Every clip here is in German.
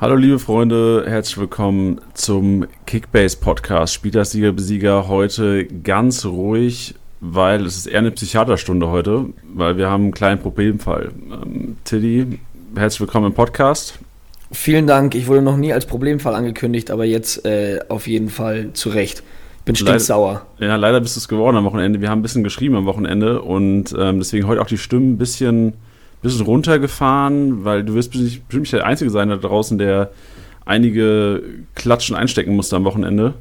Hallo liebe Freunde, herzlich willkommen zum Kickbase Podcast. Spielersieger Besieger heute ganz ruhig, weil es ist eher eine Psychiaterstunde heute, weil wir haben einen kleinen Problemfall. Ähm, Tiddy, herzlich willkommen im Podcast. Vielen Dank. Ich wurde noch nie als Problemfall angekündigt, aber jetzt äh, auf jeden Fall zu Recht. Bin stinksauer. Ja, leider bist du es geworden am Wochenende. Wir haben ein bisschen geschrieben am Wochenende und ähm, deswegen heute auch die Stimmen ein bisschen bisschen runtergefahren, weil du wirst bestimmt nicht der Einzige sein da draußen, der einige Klatschen einstecken musste am Wochenende.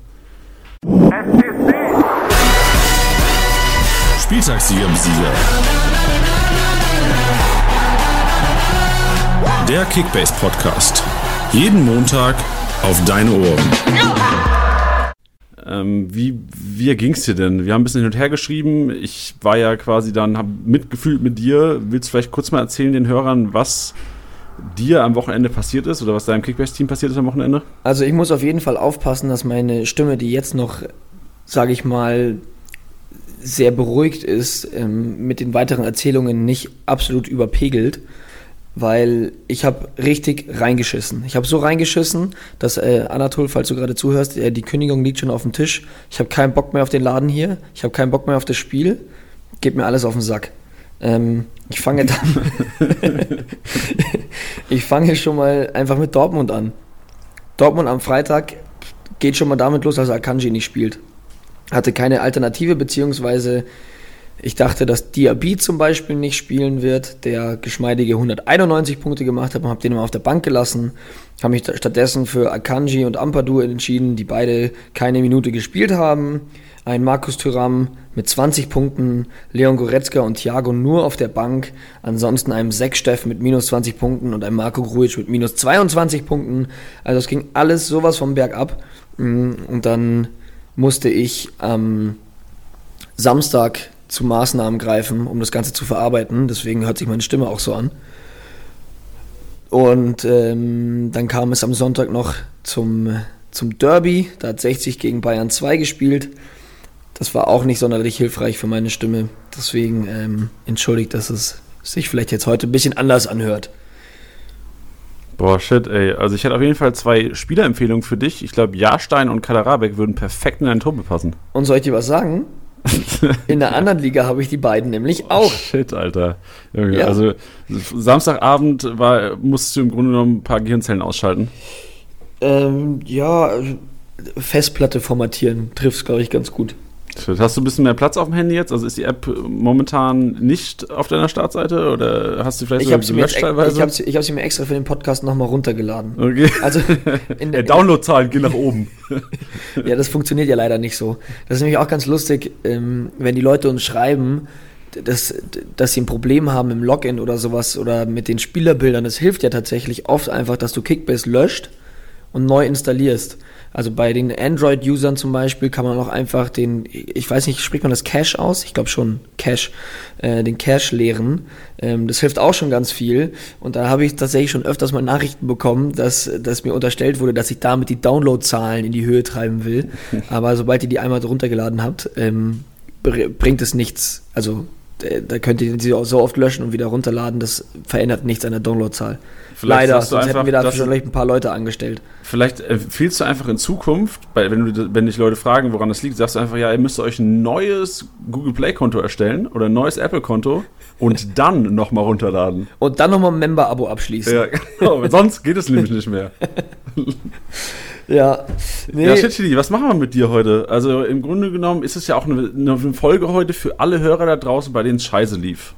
Spieltagssieger Sieger. Der Kickbase Podcast. Jeden Montag auf deine Ohren. Ähm, wie wie ging es dir denn? Wir haben ein bisschen hin und her geschrieben. Ich war ja quasi dann, habe mitgefühlt mit dir. Willst du vielleicht kurz mal erzählen den Hörern, was dir am Wochenende passiert ist oder was deinem Kickbase-Team passiert ist am Wochenende? Also ich muss auf jeden Fall aufpassen, dass meine Stimme, die jetzt noch, sage ich mal, sehr beruhigt ist, ähm, mit den weiteren Erzählungen nicht absolut überpegelt weil ich habe richtig reingeschissen. Ich habe so reingeschissen, dass äh, Anatol, falls du gerade zuhörst, äh, die Kündigung liegt schon auf dem Tisch. Ich habe keinen Bock mehr auf den Laden hier. Ich habe keinen Bock mehr auf das Spiel. Gebt mir alles auf den Sack. Ähm, ich fange dann. ich fange schon mal einfach mit Dortmund an. Dortmund am Freitag geht schon mal damit los, dass Akanji nicht spielt. Hatte keine Alternative, beziehungsweise ich dachte, dass Diaby zum Beispiel nicht spielen wird, der geschmeidige 191 Punkte gemacht hat und habe den mal auf der Bank gelassen. Habe mich stattdessen für Akanji und Ampadu entschieden, die beide keine Minute gespielt haben. Ein Markus Thuram mit 20 Punkten, Leon Goretzka und Thiago nur auf der Bank. Ansonsten einem Steff mit minus 20 Punkten und einem Marco Grujic mit minus 22 Punkten. Also es ging alles sowas vom Berg ab. Mm, und dann musste ich am Samstag zu Maßnahmen greifen, um das Ganze zu verarbeiten. Deswegen hört sich meine Stimme auch so an. Und ähm, dann kam es am Sonntag noch zum, zum Derby. Da hat 60 gegen Bayern 2 gespielt. Das war auch nicht sonderlich hilfreich für meine Stimme. Deswegen ähm, entschuldigt, dass es sich vielleicht jetzt heute ein bisschen anders anhört. Boah, shit, ey. Also ich hätte auf jeden Fall zwei Spielerempfehlungen für dich. Ich glaube, Jahrstein und Kaderabek würden perfekt in dein Tor passen. Und soll ich dir was sagen? In der anderen Liga habe ich die beiden nämlich oh, auch. Shit, Alter. Ja. Also Samstagabend war, musstest du im Grunde genommen ein paar Gehirnzellen ausschalten. Ähm, ja, Festplatte formatieren trifft es, glaube ich, ganz gut. Hast du ein bisschen mehr Platz auf dem Handy jetzt? Also ist die App momentan nicht auf deiner Startseite oder hast du vielleicht ich sogar gelöscht teilweise? Ich habe sie, hab sie mir extra für den Podcast nochmal runtergeladen. Okay. Also in der Downloadzahlen gehen nach oben. ja, das funktioniert ja leider nicht so. Das ist nämlich auch ganz lustig, ähm, wenn die Leute uns schreiben, dass, dass sie ein Problem haben im Login oder sowas oder mit den Spielerbildern. Das hilft ja tatsächlich oft einfach, dass du Kickbase löscht und neu installierst. Also bei den Android-Usern zum Beispiel kann man auch einfach den, ich weiß nicht, spricht man das Cache aus? Ich glaube schon, Cache, äh, den Cache leeren. Ähm, das hilft auch schon ganz viel. Und da habe ich tatsächlich schon öfters mal Nachrichten bekommen, dass, dass mir unterstellt wurde, dass ich damit die Download-Zahlen in die Höhe treiben will. Aber sobald ihr die einmal runtergeladen habt, ähm, bringt es nichts. Also äh, da könnt ihr sie auch so oft löschen und wieder runterladen, das verändert nichts an der Downloadzahl. Leider, sonst einfach, hätten wir da vielleicht ein paar Leute angestellt. Vielleicht empfiehlst du einfach in Zukunft, wenn, du, wenn dich Leute fragen, woran das liegt, sagst du einfach, ja, ihr müsst euch ein neues Google Play-Konto erstellen oder ein neues Apple-Konto und dann nochmal runterladen. Und dann nochmal ein Member-Abo abschließen. Ja, genau, sonst geht es nämlich nicht mehr. Ja. Nee. Ja, Shitchili, was machen wir mit dir heute? Also im Grunde genommen ist es ja auch eine, eine Folge heute für alle Hörer da draußen, bei denen es scheiße lief.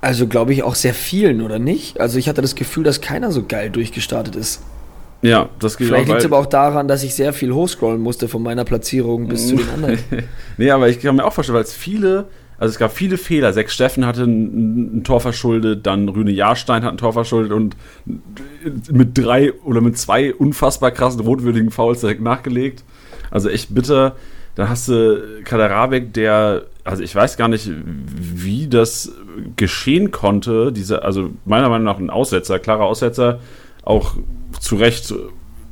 Also glaube ich auch sehr vielen, oder nicht? Also ich hatte das Gefühl, dass keiner so geil durchgestartet ist. Ja, das geht Vielleicht liegt es aber auch daran, dass ich sehr viel hochscrollen musste von meiner Platzierung bis zu den anderen. nee, aber ich kann mir auch vorstellen, weil es viele, also es gab viele Fehler. Sechs Steffen hatte ein, ein, Tor verschuldet, dann Rüne Jahrstein hat ein Tor verschuldet und mit drei oder mit zwei unfassbar krassen rotwürdigen Fouls direkt nachgelegt. Also echt bitter. Dann hast du Kaderabek, der, also ich weiß gar nicht, wie das geschehen konnte. Diese, also meiner Meinung nach ein Aussetzer, klarer Aussetzer, auch zu Recht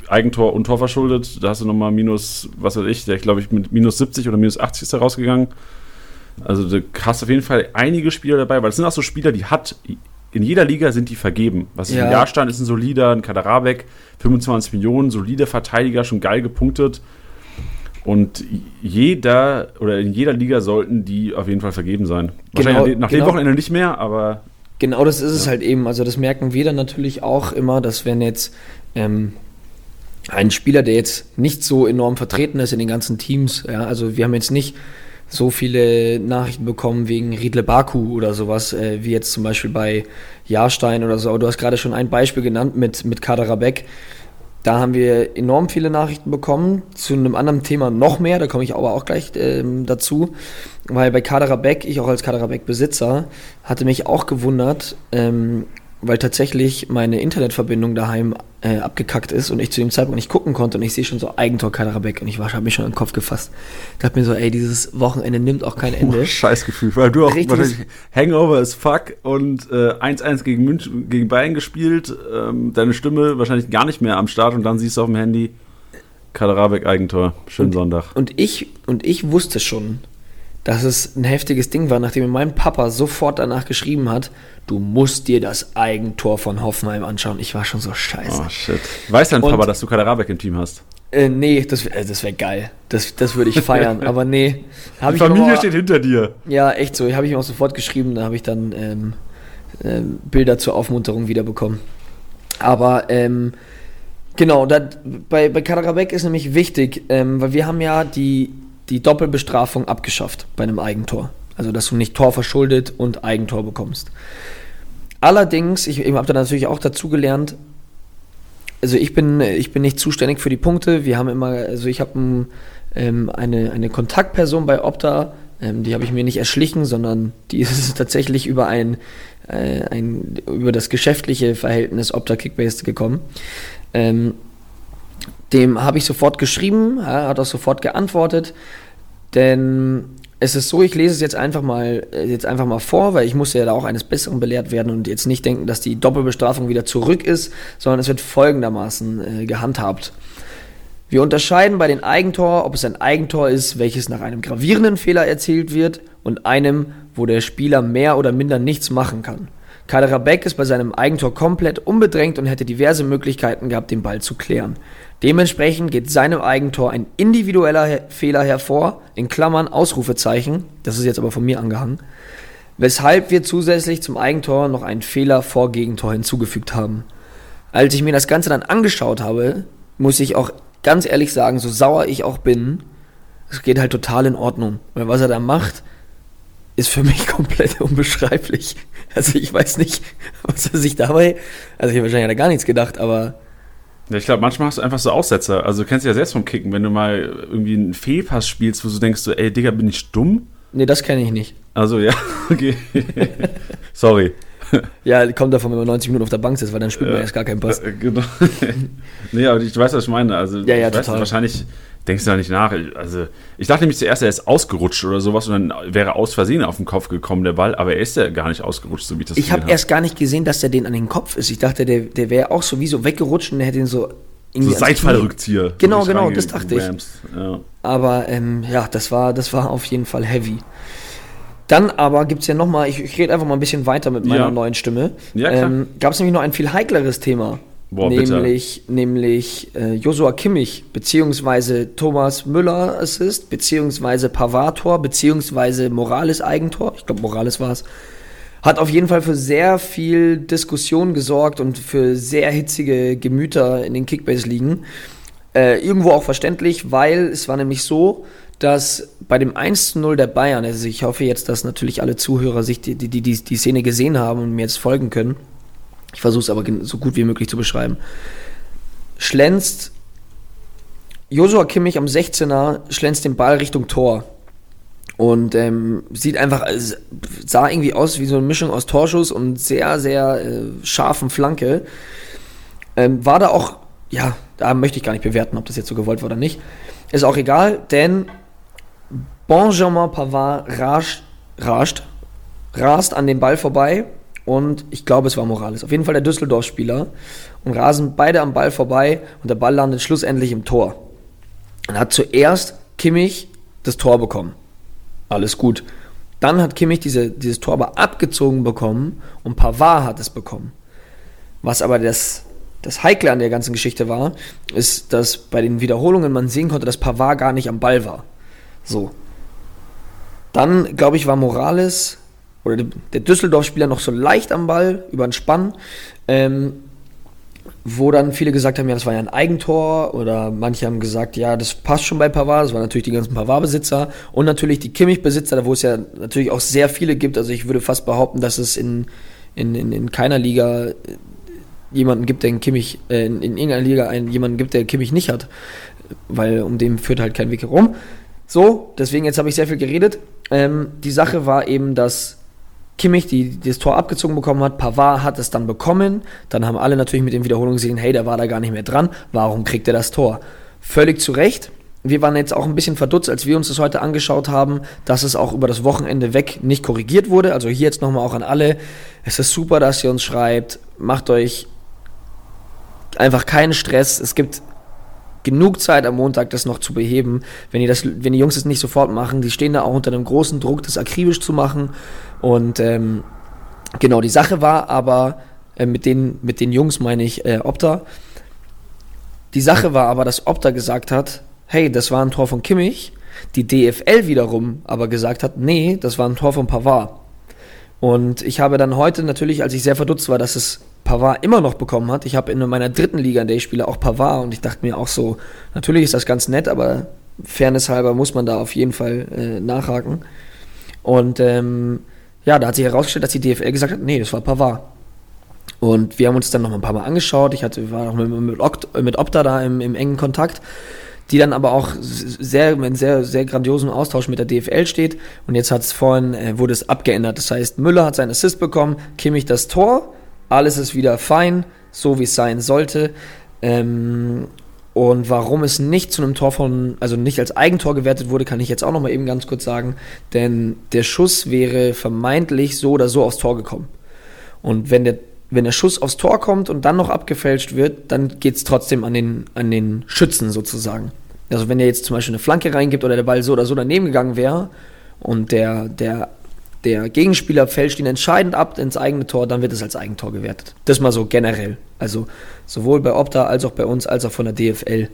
Eigentor und Tor verschuldet. Da hast du nochmal minus, was weiß ich, der glaube ich mit minus 70 oder minus 80 ist da rausgegangen. Also du hast auf jeden Fall einige Spieler dabei, weil es sind auch so Spieler, die hat in jeder Liga sind die vergeben. Was ja. im Jahrstand ist ein solider, ein Kaderabek, 25 Millionen, solider Verteidiger, schon geil gepunktet. Und jeder oder in jeder Liga sollten die auf jeden Fall vergeben sein. Genau, Wahrscheinlich nach genau. dem Wochenende nicht mehr, aber. Genau, das ist ja. es halt eben. Also das merken wir dann natürlich auch immer, dass wenn jetzt ähm, ein Spieler, der jetzt nicht so enorm vertreten ist in den ganzen Teams, ja, also wir haben jetzt nicht so viele Nachrichten bekommen wegen Riedle Baku oder sowas, äh, wie jetzt zum Beispiel bei Jahrstein oder so. Aber du hast gerade schon ein Beispiel genannt mit, mit Kader Rabeck. Da haben wir enorm viele Nachrichten bekommen. Zu einem anderen Thema noch mehr, da komme ich aber auch gleich ähm, dazu. Weil bei Kader Beck, ich auch als Kader Beck Besitzer, hatte mich auch gewundert, ähm, weil tatsächlich meine Internetverbindung daheim äh, abgekackt ist und ich zu dem Zeitpunkt nicht gucken konnte und ich sehe schon so Eigentor Kaderabek und ich habe mich schon im Kopf gefasst. Ich dachte mir so, ey, dieses Wochenende nimmt auch kein Ende. Oh, Scheißgefühl, weil du auch wahrscheinlich Hangover ist fuck und 1-1 äh, gegen München, gegen Bayern gespielt, ähm, deine Stimme wahrscheinlich gar nicht mehr am Start und dann siehst du auf dem Handy Kaderabek Eigentor, schönen und, Sonntag. Und ich, und ich wusste schon, dass es ein heftiges Ding war, nachdem mein Papa sofort danach geschrieben hat, du musst dir das Eigentor von Hoffenheim anschauen. Ich war schon so scheiße. Oh shit. Weiß dein Papa, dass du Kaderabek im Team hast? Äh, nee, das, äh, das wäre geil. Das, das würde ich feiern. aber nee. Die Familie aber, steht hinter dir. Ja, echt so. Habe ich ihm auch sofort geschrieben. Da habe ich dann ähm, äh, Bilder zur Aufmunterung wiederbekommen. Aber ähm, genau, dat, bei, bei Kaderabek ist nämlich wichtig, ähm, weil wir haben ja die die Doppelbestrafung abgeschafft bei einem Eigentor. Also, dass du nicht Tor verschuldet und Eigentor bekommst. Allerdings, ich, ich habe da natürlich auch dazu gelernt, also ich bin, ich bin nicht zuständig für die Punkte. Wir haben immer, also ich habe ähm, eine, eine Kontaktperson bei Opta, ähm, die habe ich mir nicht erschlichen, sondern die ist tatsächlich über ein, äh, ein über das geschäftliche Verhältnis Opta Kickbase gekommen. Ähm, dem habe ich sofort geschrieben, er hat auch sofort geantwortet, denn es ist so, ich lese es jetzt einfach mal, äh, jetzt einfach mal vor, weil ich muss ja da auch eines Besseren belehrt werden und jetzt nicht denken, dass die Doppelbestrafung wieder zurück ist, sondern es wird folgendermaßen äh, gehandhabt. Wir unterscheiden bei den Eigentor, ob es ein Eigentor ist, welches nach einem gravierenden Fehler erzielt wird und einem, wo der Spieler mehr oder minder nichts machen kann. Kader Beck ist bei seinem Eigentor komplett unbedrängt und hätte diverse Möglichkeiten gehabt, den Ball zu klären. Dementsprechend geht seinem Eigentor ein individueller Fehler hervor, in Klammern Ausrufezeichen, das ist jetzt aber von mir angehangen, weshalb wir zusätzlich zum Eigentor noch einen Fehler vor Gegentor hinzugefügt haben. Als ich mir das Ganze dann angeschaut habe, muss ich auch ganz ehrlich sagen, so sauer ich auch bin, es geht halt total in Ordnung. Weil was er da macht, ist für mich komplett unbeschreiblich. Also ich weiß nicht, was er sich dabei, also ich wahrscheinlich hat er gar nichts gedacht, aber ja, ich glaube, manchmal hast du einfach so Aussetzer. Also du kennst ja selbst vom Kicken, wenn du mal irgendwie einen Fehlpass spielst, wo du denkst, so, ey, Digga, bin ich dumm? Nee, das kenne ich nicht. Also ja, okay. Sorry. Ja, kommt davon, wenn man 90 Minuten auf der Bank sitzt, weil dann spielt man erst gar keinen Pass. Äh, genau. nee, aber ich weiß, was ich meine. Also, ja, ja, ich weiß, wahrscheinlich denkst du da nicht nach. Also, ich dachte nämlich zuerst, er ist ausgerutscht oder sowas und dann wäre aus Versehen auf den Kopf gekommen, der Ball, aber er ist ja gar nicht ausgerutscht, so wie ich das Ich habe erst gar nicht gesehen, dass der den an den Kopf ist. Ich dachte, der, der wäre auch sowieso weggerutscht und er hätte ihn so. So Seitfallrückzieher. Genau, genau, das dachte ich. Ja. Aber ähm, ja, das war, das war auf jeden Fall heavy. Dann aber gibt es ja nochmal, ich, ich rede einfach mal ein bisschen weiter mit meiner ja. neuen Stimme. Ja, ähm, Gab es nämlich noch ein viel heikleres Thema. Boah, nämlich bitte. nämlich äh, Joshua Kimmich, beziehungsweise Thomas Müller Assist, beziehungsweise Pavator, beziehungsweise Morales Eigentor. Ich glaube, Morales war es. Hat auf jeden Fall für sehr viel Diskussion gesorgt und für sehr hitzige Gemüter in den Kickbase-Ligen. Äh, irgendwo auch verständlich, weil es war nämlich so, dass bei dem 1-0 der Bayern, also ich hoffe jetzt, dass natürlich alle Zuhörer sich die, die, die, die Szene gesehen haben und mir jetzt folgen können. Ich versuche es aber so gut wie möglich zu beschreiben. Schlänzt Josua Kimmich am 16er, schlänzt den Ball Richtung Tor. Und ähm, sieht einfach, sah irgendwie aus wie so eine Mischung aus Torschuss und sehr, sehr äh, scharfen Flanke. Ähm, war da auch, ja, da möchte ich gar nicht bewerten, ob das jetzt so gewollt war oder nicht. Ist auch egal, denn Benjamin Pavard rascht, rascht, rast an dem Ball vorbei und ich glaube, es war Morales. Auf jeden Fall der Düsseldorf-Spieler und rasen beide am Ball vorbei und der Ball landet schlussendlich im Tor. Und hat zuerst Kimmich das Tor bekommen. Alles gut. Dann hat Kimmich diese, dieses Tor aber abgezogen bekommen und Pavard hat es bekommen. Was aber das, das Heikle an der ganzen Geschichte war, ist, dass bei den Wiederholungen man sehen konnte, dass Pavard gar nicht am Ball war. So. Dann, glaube ich, war Morales oder der Düsseldorf-Spieler noch so leicht am Ball über den Spann. Ähm, wo dann viele gesagt haben, ja, das war ja ein Eigentor oder manche haben gesagt, ja, das passt schon bei Pavard, das waren natürlich die ganzen Pavard-Besitzer und natürlich die Kimmich-Besitzer, wo es ja natürlich auch sehr viele gibt, also ich würde fast behaupten, dass es in, in, in, in keiner Liga jemanden gibt, der einen Kimmich, äh, in, in irgendeiner Liga einen, jemanden gibt, der Kimmich nicht hat, weil um den führt halt kein Weg herum. So, deswegen jetzt habe ich sehr viel geredet. Ähm, die Sache war eben, dass Kimmich die, die das Tor abgezogen bekommen hat, Pavard hat es dann bekommen, dann haben alle natürlich mit den Wiederholungen gesehen, hey, der war da gar nicht mehr dran, warum kriegt er das Tor? Völlig zu Recht. Wir waren jetzt auch ein bisschen verdutzt, als wir uns das heute angeschaut haben, dass es auch über das Wochenende weg nicht korrigiert wurde. Also hier jetzt nochmal auch an alle. Es ist super, dass ihr uns schreibt. Macht euch einfach keinen Stress. Es gibt genug Zeit am Montag, das noch zu beheben. Wenn die, das, wenn die Jungs das nicht sofort machen, die stehen da auch unter einem großen Druck, das akribisch zu machen. Und ähm, genau, die Sache war aber, äh, mit, den, mit den Jungs meine ich äh, Opta, die Sache war aber, dass Opta gesagt hat, hey, das war ein Tor von Kimmich. Die DFL wiederum aber gesagt hat, nee, das war ein Tor von Pavard. Und ich habe dann heute natürlich, als ich sehr verdutzt war, dass es Pavard immer noch bekommen hat. Ich habe in meiner dritten Liga, in der ich spiele, auch Pavard und ich dachte mir auch so, natürlich ist das ganz nett, aber Fairness halber muss man da auf jeden Fall äh, nachhaken. Und ähm, ja, da hat sich herausgestellt, dass die DFL gesagt hat, nee, das war Pavard. Und wir haben uns dann noch ein paar Mal angeschaut. Ich hatte, war noch mit, mit Opta da im, im, engen Kontakt, die dann aber auch sehr, in sehr, sehr grandiosen Austausch mit der DFL steht. Und jetzt hat es vorhin, äh, wurde es abgeändert. Das heißt, Müller hat seinen Assist bekommen, Kimmich das Tor, alles ist wieder fein, so wie es sein sollte. Ähm, und warum es nicht zu einem Tor von, also nicht als Eigentor gewertet wurde, kann ich jetzt auch noch mal eben ganz kurz sagen. Denn der Schuss wäre vermeintlich so oder so aufs Tor gekommen. Und wenn der, wenn der Schuss aufs Tor kommt und dann noch abgefälscht wird, dann geht es trotzdem an den, an den Schützen sozusagen. Also wenn er jetzt zum Beispiel eine Flanke reingibt oder der Ball so oder so daneben gegangen wäre und der, der der Gegenspieler fälscht ihn entscheidend ab ins eigene Tor, dann wird es als Eigentor gewertet. Das mal so generell. Also sowohl bei Opta als auch bei uns, als auch von der DFL.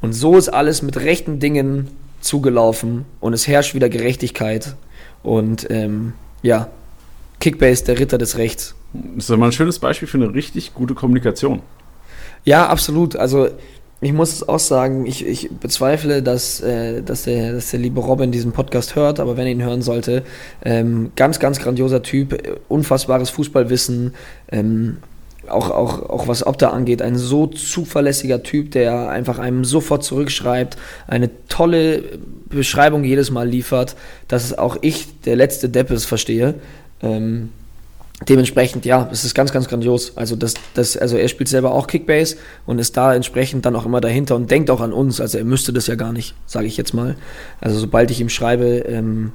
Und so ist alles mit rechten Dingen zugelaufen und es herrscht wieder Gerechtigkeit. Und ähm, ja, Kickbase, der Ritter des Rechts. Das ist mal ein schönes Beispiel für eine richtig gute Kommunikation. Ja, absolut. Also ich muss auch sagen, ich, ich bezweifle, dass, äh, dass, der, dass der liebe Robin diesen Podcast hört, aber wenn er ihn hören sollte, ähm, ganz, ganz grandioser Typ, unfassbares Fußballwissen, ähm, auch, auch, auch was Opta angeht, ein so zuverlässiger Typ, der einfach einem sofort zurückschreibt, eine tolle Beschreibung jedes Mal liefert, dass auch ich, der letzte Deppes, verstehe. Ähm, dementsprechend, ja, es ist ganz, ganz grandios. Also, das, das, also er spielt selber auch Kickbase und ist da entsprechend dann auch immer dahinter und denkt auch an uns. Also er müsste das ja gar nicht, sage ich jetzt mal. Also sobald ich ihm schreibe, ähm,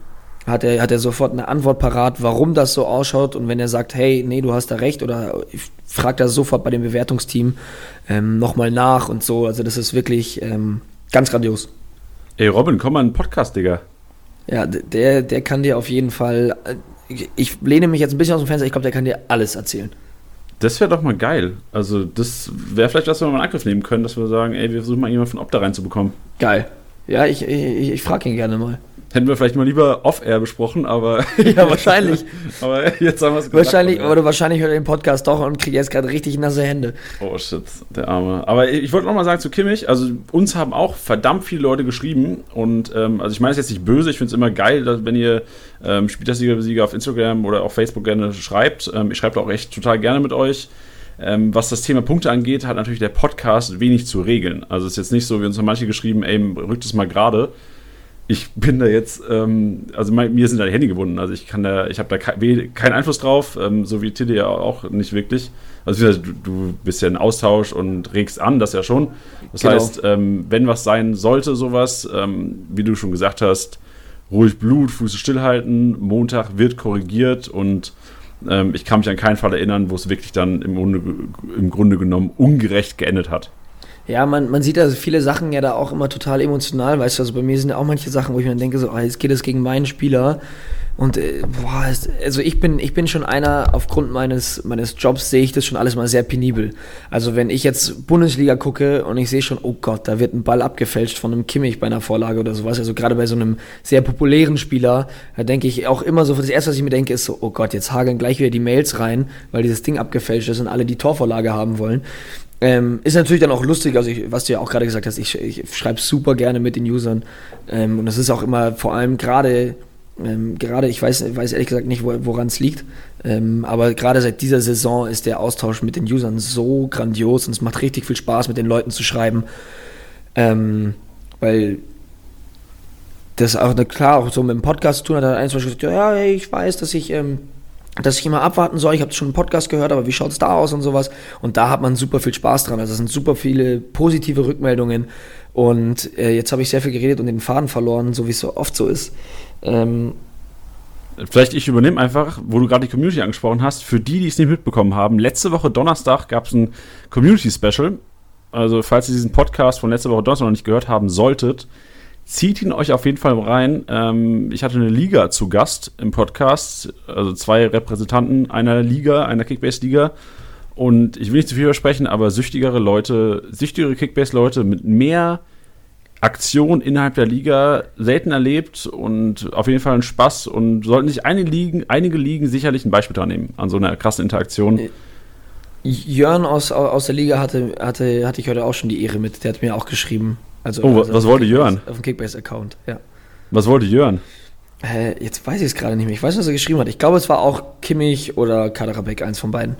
hat er, hat er sofort eine Antwort parat, warum das so ausschaut. Und wenn er sagt, hey, nee, du hast da recht, oder fragt er sofort bei dem Bewertungsteam ähm, nochmal nach und so. Also das ist wirklich ähm, ganz grandios. Ey, Robin, komm mal in den Podcast, Digga. Ja, der, der kann dir auf jeden Fall ich, lehne mich jetzt ein bisschen aus dem Fenster, ich glaube, der kann dir alles erzählen. Das wäre doch mal geil. Also, das wäre vielleicht was, was wir mal in Angriff nehmen können, dass wir sagen, ey, wir versuchen mal jemanden von Opta reinzubekommen. Geil. Ja, ich, ich, ich frage ihn gerne mal. Hätten wir vielleicht mal lieber off-air besprochen, aber. ja, wahrscheinlich. aber jetzt haben wir es gesagt. Wahrscheinlich, oder wahrscheinlich hört er den Podcast doch und kriegt jetzt gerade richtig nasse Hände. Oh shit, der Arme. Aber ich wollte nochmal sagen zu Kimmich, also uns haben auch verdammt viele Leute geschrieben und ähm, also ich meine es jetzt nicht böse, ich finde es immer geil, dass, wenn ihr ähm, Spielersieger auf Instagram oder auf Facebook gerne schreibt. Ähm, ich schreibe da auch echt total gerne mit euch. Ähm, was das Thema Punkte angeht, hat natürlich der Podcast wenig zu regeln. Also es ist jetzt nicht so, wie uns haben manche geschrieben, ey, rückt es mal gerade ich bin da jetzt, ähm, also mein, mir sind da die Hände gebunden, also ich kann da, ich habe da keinen kein Einfluss drauf, ähm, so wie Tilly ja auch nicht wirklich. Also du, du, bist ja in Austausch und regst an, das ja schon. Das genau. heißt, ähm, wenn was sein sollte, sowas, ähm, wie du schon gesagt hast, ruhig Blut, Füße stillhalten, Montag wird korrigiert und ähm, ich kann mich an keinen Fall erinnern, wo es wirklich dann im Grunde, im Grunde genommen ungerecht geendet hat. Ja, man, man sieht also viele Sachen ja da auch immer total emotional, weißt du, also bei mir sind ja auch manche Sachen, wo ich mir denke, so, oh, jetzt geht es gegen meinen Spieler Und äh, boah, also ich bin, ich bin schon einer, aufgrund meines, meines Jobs sehe ich das schon alles mal sehr penibel. Also wenn ich jetzt Bundesliga gucke und ich sehe schon, oh Gott, da wird ein Ball abgefälscht von einem Kimmich bei einer Vorlage oder sowas, also gerade bei so einem sehr populären Spieler, da denke ich auch immer so, das erste, was ich mir denke, ist so, oh Gott, jetzt hageln gleich wieder die Mails rein, weil dieses Ding abgefälscht ist und alle die Torvorlage haben wollen. Ähm, ist natürlich dann auch lustig, also ich, was du ja auch gerade gesagt hast, ich, ich schreibe super gerne mit den Usern. Ähm, und das ist auch immer vor allem gerade ähm, gerade, ich weiß, weiß ehrlich gesagt nicht, woran es liegt, ähm, aber gerade seit dieser Saison ist der Austausch mit den Usern so grandios und es macht richtig viel Spaß, mit den Leuten zu schreiben, ähm, weil das auch, klar, auch so mit dem Podcast zu tun hat, hat einer zum Beispiel gesagt, ja, ich weiß, dass ich ähm, dass ich immer abwarten soll. Ich habe schon einen Podcast gehört, aber wie schaut es da aus und sowas? Und da hat man super viel Spaß dran. Also es sind super viele positive Rückmeldungen. Und äh, jetzt habe ich sehr viel geredet und den Faden verloren, so wie es so oft so ist. Ähm, Vielleicht ich übernehme einfach, wo du gerade die Community angesprochen hast, für die, die es nicht mitbekommen haben. Letzte Woche Donnerstag gab es ein Community-Special. Also, falls ihr diesen Podcast von letzter Woche Donnerstag noch nicht gehört haben solltet, zieht ihn euch auf jeden Fall rein. Ähm, ich hatte eine Liga zu Gast im Podcast, also zwei Repräsentanten einer Liga, einer Kickbase-Liga. Und ich will nicht zu viel versprechen, aber süchtigere Leute, süchtigere Kickbase-Leute mit mehr Aktion innerhalb der Liga selten erlebt und auf jeden Fall ein Spaß und sollten sich einige Ligen, einige Ligen sicherlich ein Beispiel dran nehmen an so einer krassen Interaktion. Äh, Jörn aus, aus der Liga hatte, hatte, hatte ich heute auch schon die Ehre mit, der hat mir auch geschrieben. Also, oh, also was wollte Jörn? Auf dem Kickbase-Account, ja. Was wollte Jörn? Äh, jetzt weiß ich es gerade nicht mehr. Ich weiß, was er geschrieben hat. Ich glaube, es war auch Kimmich oder Kaderabek, eins von beiden.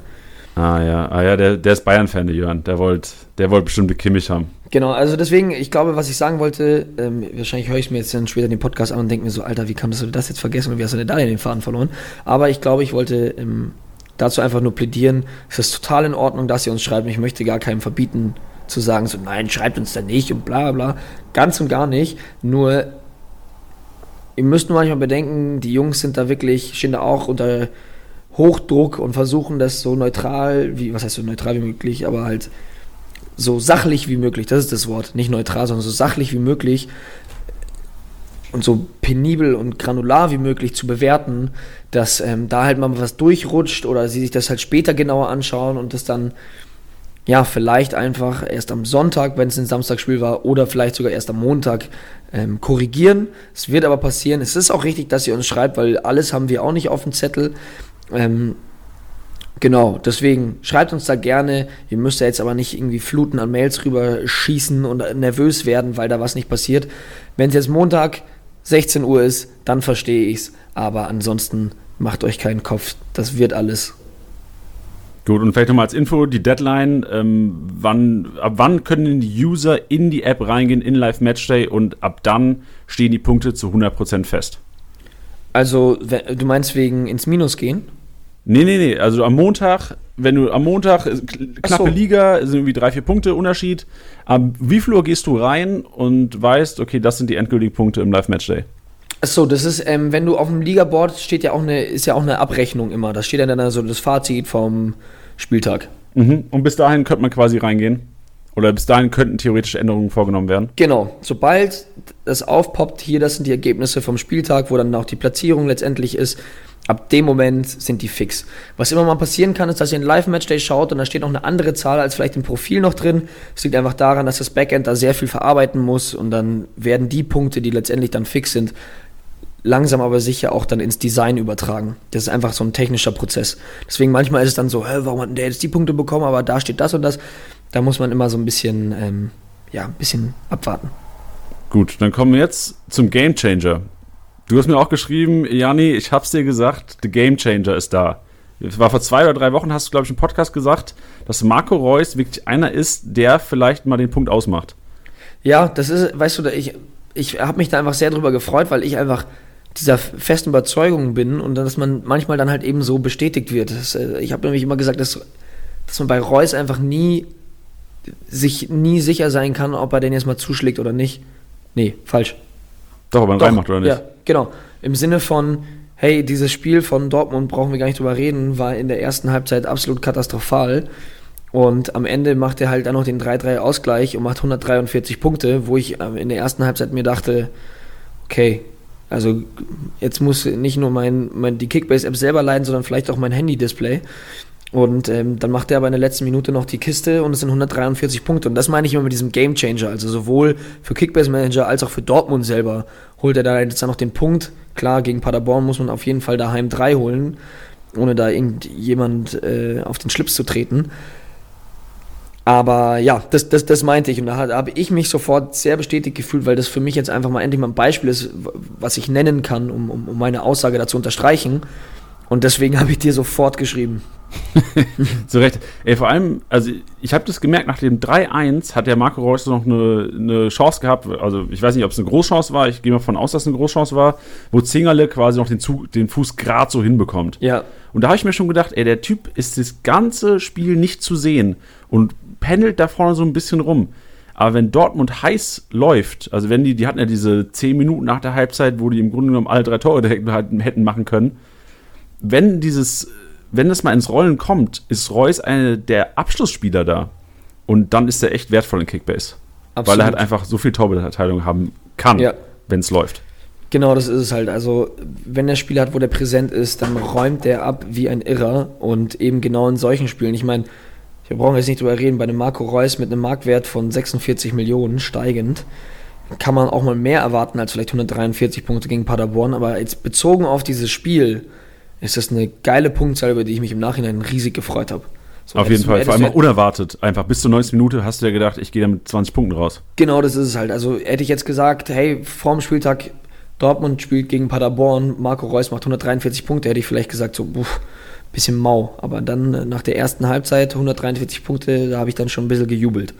Ah ja, ah, ja der, der ist Bayern-Fan, der Jörn. Der wollte der wollt bestimmt Kimmich haben. Genau, also deswegen, ich glaube, was ich sagen wollte, ähm, wahrscheinlich höre ich mir jetzt dann später den Podcast an und denke mir so, Alter, wie kannst du das jetzt vergessen und wie hast du denn da den Faden verloren? Aber ich glaube, ich wollte ähm, dazu einfach nur plädieren, es ist total in Ordnung, dass ihr uns schreibt. Ich möchte gar keinem verbieten, zu sagen, so, nein, schreibt uns da nicht und bla bla. Ganz und gar nicht. Nur, ihr müsst manchmal bedenken, die Jungs sind da wirklich, stehen da auch unter Hochdruck und versuchen das so neutral, wie, was heißt so neutral wie möglich, aber halt so sachlich wie möglich, das ist das Wort, nicht neutral, sondern so sachlich wie möglich und so penibel und granular wie möglich zu bewerten, dass ähm, da halt mal was durchrutscht oder sie sich das halt später genauer anschauen und das dann ja vielleicht einfach erst am Sonntag, wenn es ein Samstagspiel war, oder vielleicht sogar erst am Montag ähm, korrigieren. Es wird aber passieren. Es ist auch richtig, dass ihr uns schreibt, weil alles haben wir auch nicht auf dem Zettel. Ähm, genau, deswegen schreibt uns da gerne. Ihr müsst ja jetzt aber nicht irgendwie Fluten an Mails rüber schießen und nervös werden, weil da was nicht passiert. Wenn es jetzt Montag 16 Uhr ist, dann verstehe ich es. Aber ansonsten macht euch keinen Kopf. Das wird alles. Gut, und vielleicht nochmal als Info, die Deadline, ähm, wann, ab wann können die User in die App reingehen, in Live Matchday und ab dann stehen die Punkte zu 100% fest? Also, du meinst wegen ins Minus gehen? Nee, nee, nee. Also am Montag, wenn du am Montag, knappe so. Liga, sind irgendwie drei, vier Punkte Unterschied. Am wie viel Uhr gehst du rein und weißt, okay, das sind die endgültigen Punkte im Live-Matchday? Achso, das ist, ähm, wenn du auf dem Ligaboard steht ja auch eine, ist ja auch eine Abrechnung immer. Da steht dann so das Fazit vom Spieltag. Mhm. Und bis dahin könnte man quasi reingehen. Oder bis dahin könnten theoretische Änderungen vorgenommen werden. Genau. Sobald das aufpoppt, hier, das sind die Ergebnisse vom Spieltag, wo dann auch die Platzierung letztendlich ist, Ab dem Moment sind die fix. Was immer mal passieren kann, ist, dass ihr ein Live-Matchday schaut und da steht noch eine andere Zahl als vielleicht im Profil noch drin. Es liegt einfach daran, dass das Backend da sehr viel verarbeiten muss und dann werden die Punkte, die letztendlich dann fix sind, langsam aber sicher auch dann ins Design übertragen. Das ist einfach so ein technischer Prozess. Deswegen manchmal ist es dann so, hä, warum hat denn der jetzt die Punkte bekommen, aber da steht das und das. Da muss man immer so ein bisschen, ähm, ja, ein bisschen abwarten. Gut, dann kommen wir jetzt zum Game Changer. Du hast mir auch geschrieben, Jani, ich hab's dir gesagt, the Game Changer ist da. Es war vor zwei oder drei Wochen, hast du, glaube ich, im Podcast gesagt, dass Marco Reus wirklich einer ist, der vielleicht mal den Punkt ausmacht. Ja, das ist, weißt du, ich, ich habe mich da einfach sehr drüber gefreut, weil ich einfach dieser festen Überzeugung bin und dass man manchmal dann halt eben so bestätigt wird. Das, äh, ich habe nämlich immer gesagt, dass, dass man bei Reus einfach nie sich nie sicher sein kann, ob er den jetzt mal zuschlägt oder nicht. Nee, falsch. Doch, ob er ihn reinmacht oder nicht. Ja, genau. Im Sinne von, hey, dieses Spiel von Dortmund brauchen wir gar nicht drüber reden, war in der ersten Halbzeit absolut katastrophal. Und am Ende macht er halt dann noch den 3-3 Ausgleich und macht 143 Punkte, wo ich ähm, in der ersten Halbzeit mir dachte, okay, Also jetzt muss nicht nur mein, mein die Kickbase-App selber leiden, sondern vielleicht auch mein Handy-Display. Und ähm, dann macht er aber in der letzten Minute noch die Kiste und es sind 143 Punkte. Und das meine ich immer mit diesem Game Changer. Also sowohl für Kickbase Manager als auch für Dortmund selber holt er da jetzt dann noch den Punkt. Klar, gegen Paderborn muss man auf jeden Fall daheim drei holen, ohne da irgendjemand äh, auf den Schlips zu treten. Aber ja, das, das, das meinte ich. Und da habe ich mich sofort sehr bestätigt gefühlt, weil das für mich jetzt einfach mal endlich mal ein Beispiel ist, was ich nennen kann, um, um, um meine Aussage dazu unterstreichen. Und deswegen habe ich dir sofort geschrieben. Zu Recht. Ey, vor allem, also ich habe das gemerkt, nach dem 3-1 hat der Marco Reus noch eine, eine Chance gehabt. Also ich weiß nicht, ob es eine Großchance war. Ich gehe mal von aus, dass es eine Großchance war, wo Zingerle quasi noch den, Zug, den Fuß gerade so hinbekommt. Ja. Und da habe ich mir schon gedacht, ey, der Typ ist das ganze Spiel nicht zu sehen und pendelt da vorne so ein bisschen rum. Aber wenn Dortmund heiß läuft, also wenn die, die hatten ja diese 10 Minuten nach der Halbzeit, wo die im Grunde genommen alle drei Tore direkt hätten machen können, wenn dieses wenn es mal ins Rollen kommt, ist Reus eine der Abschlussspieler da. Und dann ist er echt wertvoll in Kickbase. Absolut. Weil er halt einfach so viel Torbeteiligung haben kann, ja. wenn es läuft. Genau, das ist es halt. Also, wenn der Spieler hat, wo der präsent ist, dann räumt der ab wie ein Irrer. Und eben genau in solchen Spielen. Ich meine, wir brauchen jetzt nicht drüber reden, bei einem Marco Reus mit einem Marktwert von 46 Millionen steigend kann man auch mal mehr erwarten als vielleicht 143 Punkte gegen Paderborn. Aber jetzt bezogen auf dieses Spiel ist das eine geile Punktzahl, über die ich mich im Nachhinein riesig gefreut habe. So, Auf jeden Fall, vor allem unerwartet. Einfach bis zur 90 Minute hast du ja gedacht, ich gehe da mit 20 Punkten raus. Genau, das ist es halt. Also hätte ich jetzt gesagt, hey, vorm Spieltag Dortmund spielt gegen Paderborn, Marco Reus macht 143 Punkte, hätte ich vielleicht gesagt, so, buff, bisschen mau. Aber dann äh, nach der ersten Halbzeit 143 Punkte, da habe ich dann schon ein bisschen gejubelt.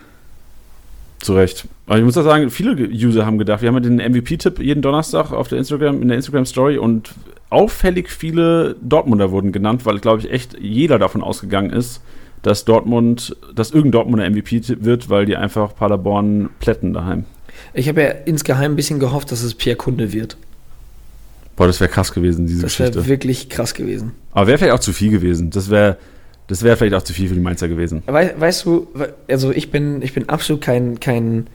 Zu Recht. Aber ich muss auch sagen, viele User haben gedacht, wir haben ja den MVP-Tipp jeden Donnerstag auf der Instagram, in der Instagram-Story und auffällig viele Dortmunder wurden genannt, weil, glaube ich, echt jeder davon ausgegangen ist, dass Dortmund, dass irgendein Dortmunder MVP wird, weil die einfach Paderborn plätten daheim. Ich habe ja insgeheim ein bisschen gehofft, dass es Pierre Kunde wird. Boah, das wäre krass gewesen, diese das Geschichte. Das wäre wirklich krass gewesen. Aber wäre vielleicht auch zu viel gewesen. Das wäre das wäre vielleicht auch zu viel für die Mainzer gewesen. We weißt du, also ich bin, ich bin absolut kein, kein,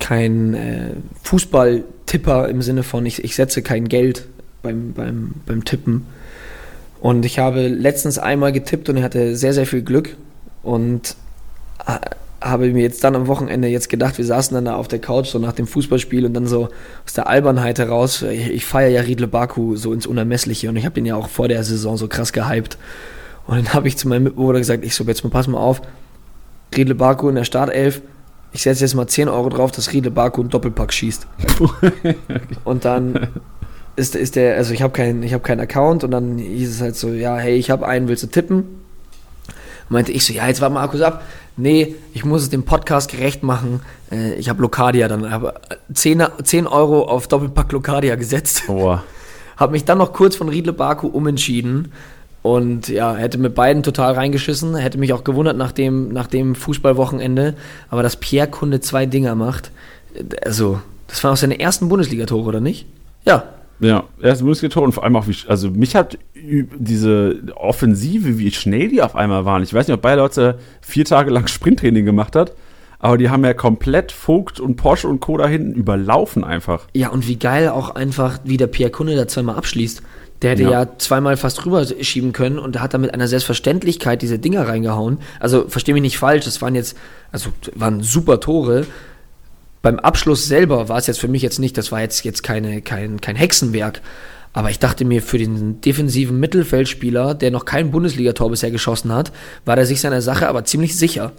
kein äh, Fußballtipper im Sinne von, ich, ich setze kein Geld beim, beim, beim Tippen. Und ich habe letztens einmal getippt und ich hatte sehr, sehr viel Glück und habe mir jetzt dann am Wochenende jetzt gedacht, wir saßen dann da auf der Couch so nach dem Fußballspiel und dann so aus der Albernheit heraus, ich, ich feiere ja Riedle Baku so ins Unermessliche und ich habe den ja auch vor der Saison so krass gehypt. Und dann habe ich zu meinem Mitbewohner gesagt, ich so, jetzt mal pass mal auf, Riedle Baku in der Startelf, ich setze jetzt mal 10 Euro drauf, dass Riedle Baku einen Doppelpack schießt. und dann ist, ist der, also ich habe keinen hab kein Account und dann hieß es halt so, ja, hey, ich habe einen, willst du tippen? meinte ich so, ja, jetzt war Markus ab. Nee, ich muss es dem Podcast gerecht machen. Äh, ich habe Locadia dann, habe 10, 10 Euro auf Doppelpack Locadia gesetzt. Oh. habe mich dann noch kurz von Riedle Baku umentschieden. Und ja, hätte mit beiden total reingeschissen. Hätte mich auch gewundert nach dem, nach dem Fußballwochenende. Aber dass Pierre Kunde zwei Dinger macht, also, das war auch seine ersten Bundesligatore, oder nicht? Ja, ja, erst Bundesliga-Tor und vor allem auch, wie, also mich hat diese Offensive, wie schnell die auf einmal waren. Ich weiß nicht, ob beide Leute vier Tage lang Sprinttraining gemacht hat, aber die haben ja komplett Vogt und Porsche und Co. da hinten überlaufen einfach. Ja, und wie geil auch einfach, wie der Pierre Kunde da zweimal abschließt. Der hätte ja. ja zweimal fast rüber schieben können und hat da mit einer Selbstverständlichkeit diese Dinger reingehauen. Also verstehe mich nicht falsch, das waren jetzt, also waren super Tore, beim Abschluss selber war es jetzt für mich jetzt nicht, das war jetzt, jetzt keine, kein, kein Hexenwerk. Aber ich dachte mir, für den defensiven Mittelfeldspieler, der noch kein Bundesligator bisher geschossen hat, war er sich seiner Sache aber ziemlich sicher.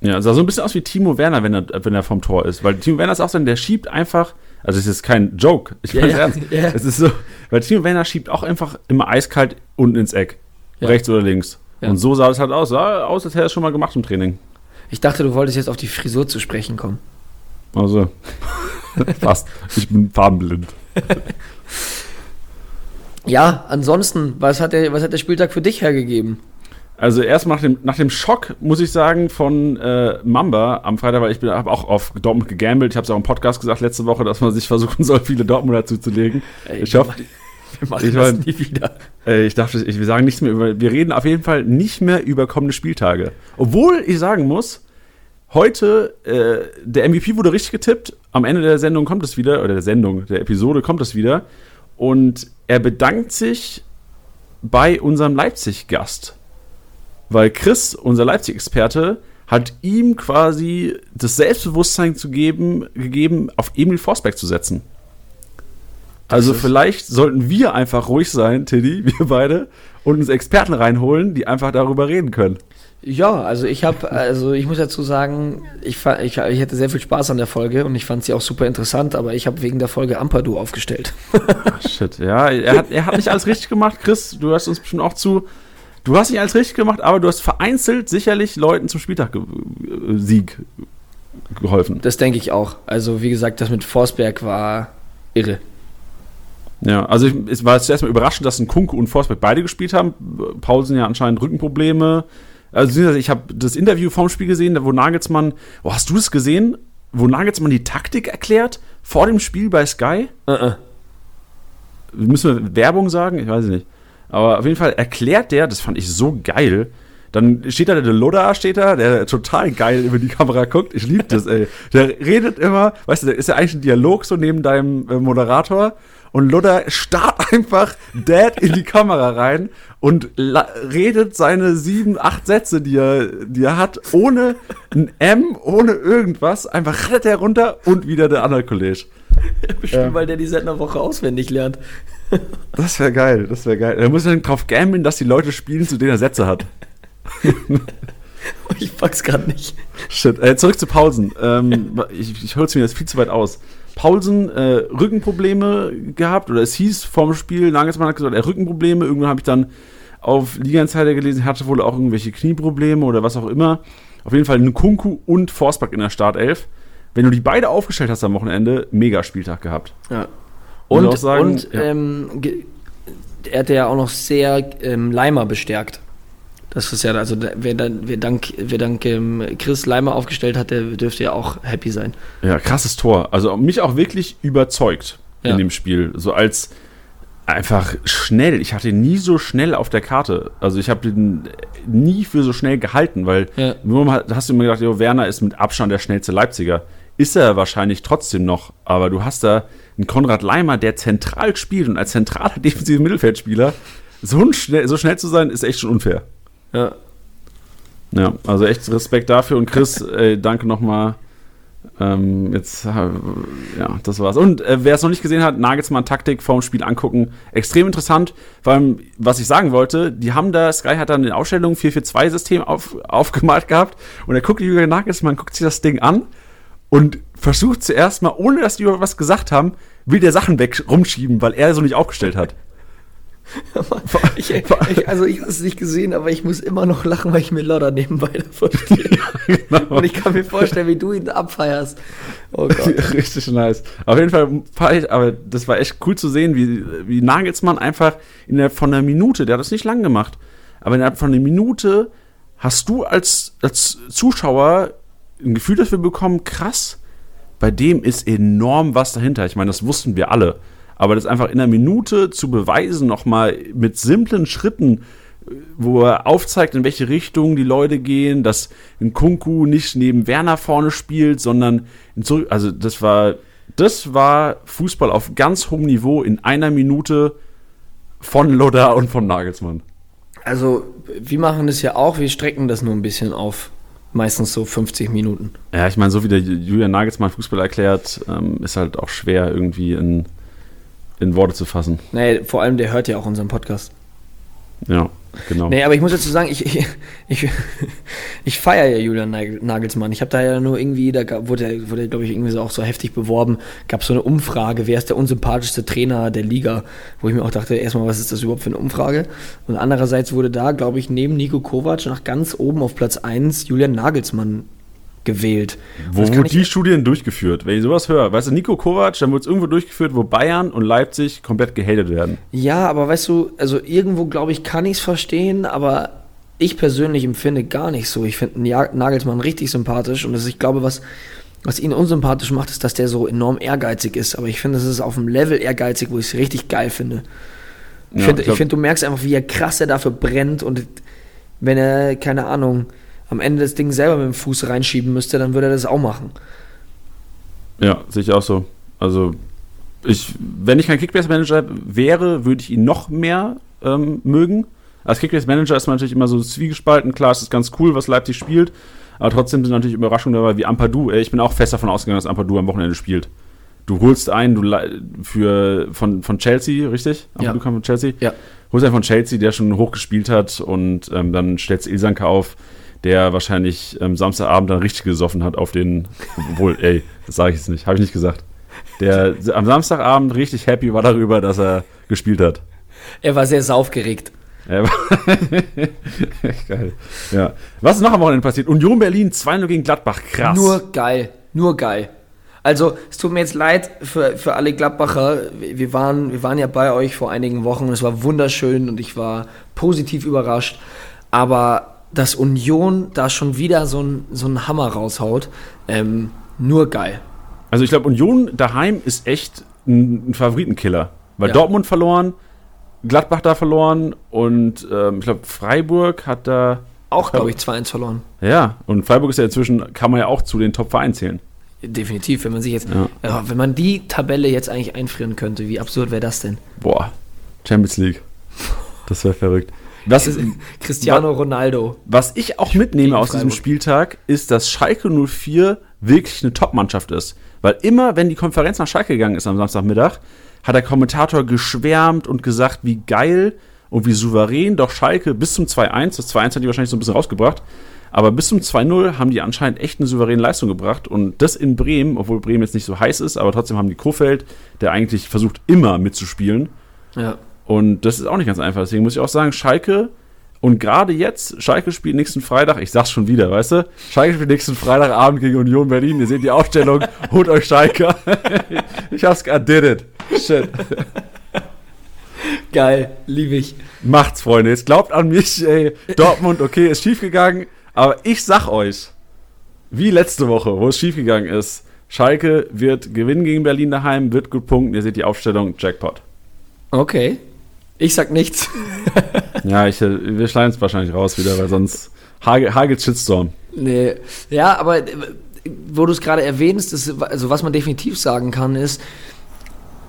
Ja, sah so ein bisschen aus wie Timo Werner, wenn er, wenn er vom Tor ist. Weil Timo Werner ist auch so, der schiebt einfach, also es ist kein Joke, ich meine ja, ernst. Ja. Es ist so, weil Timo Werner schiebt auch einfach immer eiskalt unten ins Eck. Ja. Rechts oder links. Ja. Und so sah es halt aus. Sah aus, als hätte er es schon mal gemacht im Training. Ich dachte, du wolltest jetzt auf die Frisur zu sprechen kommen. Also, fast. Ich bin farbenblind. ja, ansonsten, was hat, der, was hat der Spieltag für dich hergegeben? Also erst nach dem, nach dem Schock, muss ich sagen, von äh, Mamba am Freitag, weil ich habe auch auf Dortmund gegambelt. Ich habe es auch im Podcast gesagt letzte Woche, dass man sich versuchen soll, viele Dortmunder zuzulegen. Ey, ich hoffe, wir machen ich das mein, nie wieder. Äh, ich dachte, ich, wir sagen nichts mehr über, wir reden auf jeden Fall nicht mehr über kommende Spieltage. Obwohl ich sagen muss, heute, äh, der MVP wurde richtig getippt. Am Ende der Sendung kommt es wieder, oder der Sendung, der Episode kommt es wieder. Und er bedankt sich bei unserem Leipzig-Gast. Weil Chris, unser Leipzig-Experte, hat ihm quasi das Selbstbewusstsein zu geben, gegeben, auf Emil Forsberg zu setzen. Also vielleicht sollten wir einfach ruhig sein, Tiddy, wir beide, und uns Experten reinholen, die einfach darüber reden können. Ja, also ich habe, also ich muss dazu sagen, ich, ich, ich hatte sehr viel Spaß an der Folge und ich fand sie auch super interessant, aber ich habe wegen der Folge Ampadu aufgestellt. Ach, shit, ja, er hat, er hat nicht alles richtig gemacht, Chris, du hörst uns bestimmt auch zu. Du hast nicht alles richtig gemacht, aber du hast vereinzelt sicherlich Leuten zum Spieltag-Sieg geholfen. Das denke ich auch. Also wie gesagt, das mit Forsberg war irre. Ja, also ich, es war zuerst mal überraschend, dass ein Kunke und Forsberg beide gespielt haben. Paulsen ja anscheinend Rückenprobleme. Also ich habe das Interview vorm Spiel gesehen, wo Nagelsmann, oh, hast du es gesehen, wo Nagelsmann die Taktik erklärt vor dem Spiel bei Sky? Uh -uh. Müssen wir Werbung sagen? Ich weiß es nicht. Aber auf jeden Fall erklärt der, das fand ich so geil. Dann steht da der Loda, steht da, der total geil über die Kamera guckt. Ich liebe das, ey. Der redet immer, weißt du, da ist ja eigentlich ein Dialog so neben deinem äh, Moderator und Lodder starrt einfach Dad in die Kamera rein und redet seine sieben, acht Sätze, die er, die er hat, ohne ein M, ohne irgendwas. Einfach rettet er runter und wieder der andere Kollege. Bestimmt, ähm, weil der die seit einer Woche auswendig lernt. das wäre geil, das wäre geil. Er muss dann drauf gambeln, dass die Leute spielen, zu denen er Sätze hat. ich pack's gerade nicht. Shit. Äh, zurück zu Pausen. Ähm, ich ich hol's mir jetzt viel zu weit aus. Paulsen äh, Rückenprobleme gehabt oder es hieß vorm Spiel, Nagelsmann hat gesagt, er Rückenprobleme. Irgendwann habe ich dann auf Liga Insider gelesen, er hatte wohl auch irgendwelche Knieprobleme oder was auch immer. Auf jeden Fall Nkunku und Forsberg in der Startelf. Wenn du die beide aufgestellt hast am Wochenende, mega Spieltag gehabt. Ja. Und, sagen, und ja. ähm, er hat ja auch noch sehr ähm, Leimer bestärkt. Das ist ja, also wer, dann, wer dank, wer dank ähm, Chris Leimer aufgestellt hat, der dürfte ja auch happy sein. Ja, krasses Tor. Also mich auch wirklich überzeugt ja. in dem Spiel. So als einfach schnell. Ich hatte ihn nie so schnell auf der Karte. Also ich habe ihn nie für so schnell gehalten, weil ja. nur hast du immer gedacht, jo, Werner ist mit Abstand der schnellste Leipziger. Ist er wahrscheinlich trotzdem noch, aber du hast da einen Konrad Leimer, der zentral spielt und als zentraler defensiver Mittelfeldspieler so schnell, so schnell zu sein, ist echt schon unfair. Ja. Ja, also echt Respekt dafür und Chris, ey, danke nochmal. Ähm, jetzt, äh, ja, das war's. Und äh, wer es noch nicht gesehen hat, Nagelsmann Taktik vorm Spiel angucken. Extrem interessant. Vor allem, was ich sagen wollte, die haben da, Sky hat dann in Ausstellung 4-4-2-System auf, aufgemalt gehabt und er guckt Jürgen Nagelsmann, guckt sich das Ding an und versucht zuerst mal, ohne dass die über was gesagt haben, will der Sachen weg rumschieben, weil er so nicht aufgestellt hat. Ich, ich, also ich habe es nicht gesehen, aber ich muss immer noch lachen, weil ich mir Lodder nebenbei davon stehe. genau. Und ich kann mir vorstellen, wie du ihn abfeierst. Oh. Richtig nice. Auf jeden Fall, aber das war echt cool zu sehen, wie, wie Nagelsmann einfach innerhalb von einer Minute, der hat das nicht lang gemacht, aber innerhalb von einer Minute hast du als, als Zuschauer ein Gefühl dafür bekommen, krass, bei dem ist enorm was dahinter. Ich meine, das wussten wir alle. Aber das einfach in einer Minute zu beweisen, nochmal mit simplen Schritten, wo er aufzeigt, in welche Richtung die Leute gehen, dass ein Kunku nicht neben Werner vorne spielt, sondern zurück. Also das war, das war Fußball auf ganz hohem Niveau in einer Minute von Loda und von Nagelsmann. Also wir machen das ja auch, wir strecken das nur ein bisschen auf. Meistens so 50 Minuten. Ja, ich meine, so wie der Julian Nagelsmann Fußball erklärt, ähm, ist halt auch schwer irgendwie in in Worte zu fassen. Nee, vor allem der hört ja auch unseren Podcast. Ja, genau. Nee, aber ich muss dazu sagen, ich, ich, ich, ich feiere ja Julian Nagelsmann. Ich habe da ja nur irgendwie, da wurde, wurde glaube ich, irgendwie so auch so heftig beworben, gab so eine Umfrage, wer ist der unsympathischste Trainer der Liga, wo ich mir auch dachte, erstmal, was ist das überhaupt für eine Umfrage? Und andererseits wurde da, glaube ich, neben Nico Kovac nach ganz oben auf Platz 1 Julian Nagelsmann gewählt. Wo wurden die Studien durchgeführt? Wenn ich sowas höre, weißt du, Nico Kovac, dann wird es irgendwo durchgeführt, wo Bayern und Leipzig komplett gehatet werden. Ja, aber weißt du, also irgendwo, glaube ich, kann ich es verstehen, aber ich persönlich empfinde gar nicht so. Ich finde Nagelsmann richtig sympathisch und das, ich glaube, was, was ihn unsympathisch macht, ist, dass der so enorm ehrgeizig ist. Aber ich finde, das ist auf einem Level ehrgeizig, wo ich es richtig geil finde. Ich ja, finde, find, du merkst einfach, wie er krass er dafür brennt und wenn er, keine Ahnung, am Ende das Ding selber mit dem Fuß reinschieben müsste, dann würde er das auch machen. Ja, sehe ich auch so. Also, ich, wenn ich kein Kickbase-Manager wäre, würde ich ihn noch mehr ähm, mögen. Als Kickbase-Manager ist man natürlich immer so zwiegespalten. Klar, es ist ganz cool, was Leipzig spielt. Aber trotzdem sind natürlich Überraschungen dabei, wie Ampadu. Ich bin auch fest davon ausgegangen, dass Ampadu am Wochenende spielt. Du holst einen du für, von, von Chelsea, richtig? Ja. Ampadu kam von Chelsea? Ja. Holst einen von Chelsea, der schon hoch gespielt hat und ähm, dann stellst Ilsanka auf, der wahrscheinlich ähm, Samstagabend dann richtig gesoffen hat auf den, obwohl, ey, das sage ich jetzt nicht, habe ich nicht gesagt. Der am Samstagabend richtig happy war darüber, dass er gespielt hat. Er war sehr saufgeregt. Ja, geil. Ja. Was ist noch am Wochenende passiert? Union Berlin 2-0 gegen Gladbach. Krass. Nur geil. Nur geil. Also, es tut mir jetzt leid für, für alle Gladbacher. Wir waren, wir waren ja bei euch vor einigen Wochen und es war wunderschön und ich war positiv überrascht. Aber dass Union da schon wieder so einen so einen Hammer raushaut, ähm, nur geil. Also ich glaube, Union daheim ist echt ein, ein Favoritenkiller. Weil Ja. Dortmund verloren, Gladbach da verloren und ähm, ich glaube, Freiburg hat da. Auch, glaube ich, 2-1 verloren. Ja, und Freiburg ist ja inzwischen, kann man ja auch zu den Top Vereinen zählen. Definitiv, wenn man sich jetzt, Ja. ja, wenn man die Tabelle jetzt eigentlich einfrieren könnte, wie absurd wäre das denn? Boah, Champions League. Das wäre verrückt. Was, Cristiano Ronaldo. was ich auch mitnehme aus diesem. Spieltag, ist, dass Schalke 04 wirklich eine Top-Mannschaft ist. Weil immer, wenn die Konferenz nach Schalke gegangen ist am Samstagmittag, hat der Kommentator geschwärmt und gesagt, wie geil und wie souverän doch Schalke bis zum 2-1, das 2-1 hat die wahrscheinlich so ein bisschen rausgebracht, aber bis zum 2-0 haben die anscheinend echt eine souveräne Leistung gebracht und das in Bremen, obwohl Bremen jetzt nicht so heiß ist, aber trotzdem haben die Kofeld, der eigentlich versucht immer mitzuspielen, Ja. Und das ist auch nicht ganz einfach. Deswegen muss ich auch sagen, Schalke und gerade jetzt, Schalke spielt nächsten Freitag, ich sag's schon wieder, weißt du? Schalke spielt nächsten Freitagabend gegen Union Berlin. Ihr seht die Aufstellung, holt euch Schalke. ich hab's, I did it. Shit. Geil, liebe ich. Macht's, Freunde. Jetzt glaubt an mich, ey. Dortmund, okay, ist schiefgegangen. Aber ich sag euch, wie letzte Woche, wo es schiefgegangen ist, Schalke wird gewinnen gegen Berlin daheim, wird gut punkten. Ihr seht die Aufstellung, Jackpot. Okay. Ich sag nichts. Ja, ich, wir schneiden es wahrscheinlich raus wieder, weil sonst hagel, hagelt Shitstorm. Nee. Ja, aber äh, wo du es gerade erwähnst, ist, also was man definitiv sagen kann, ist,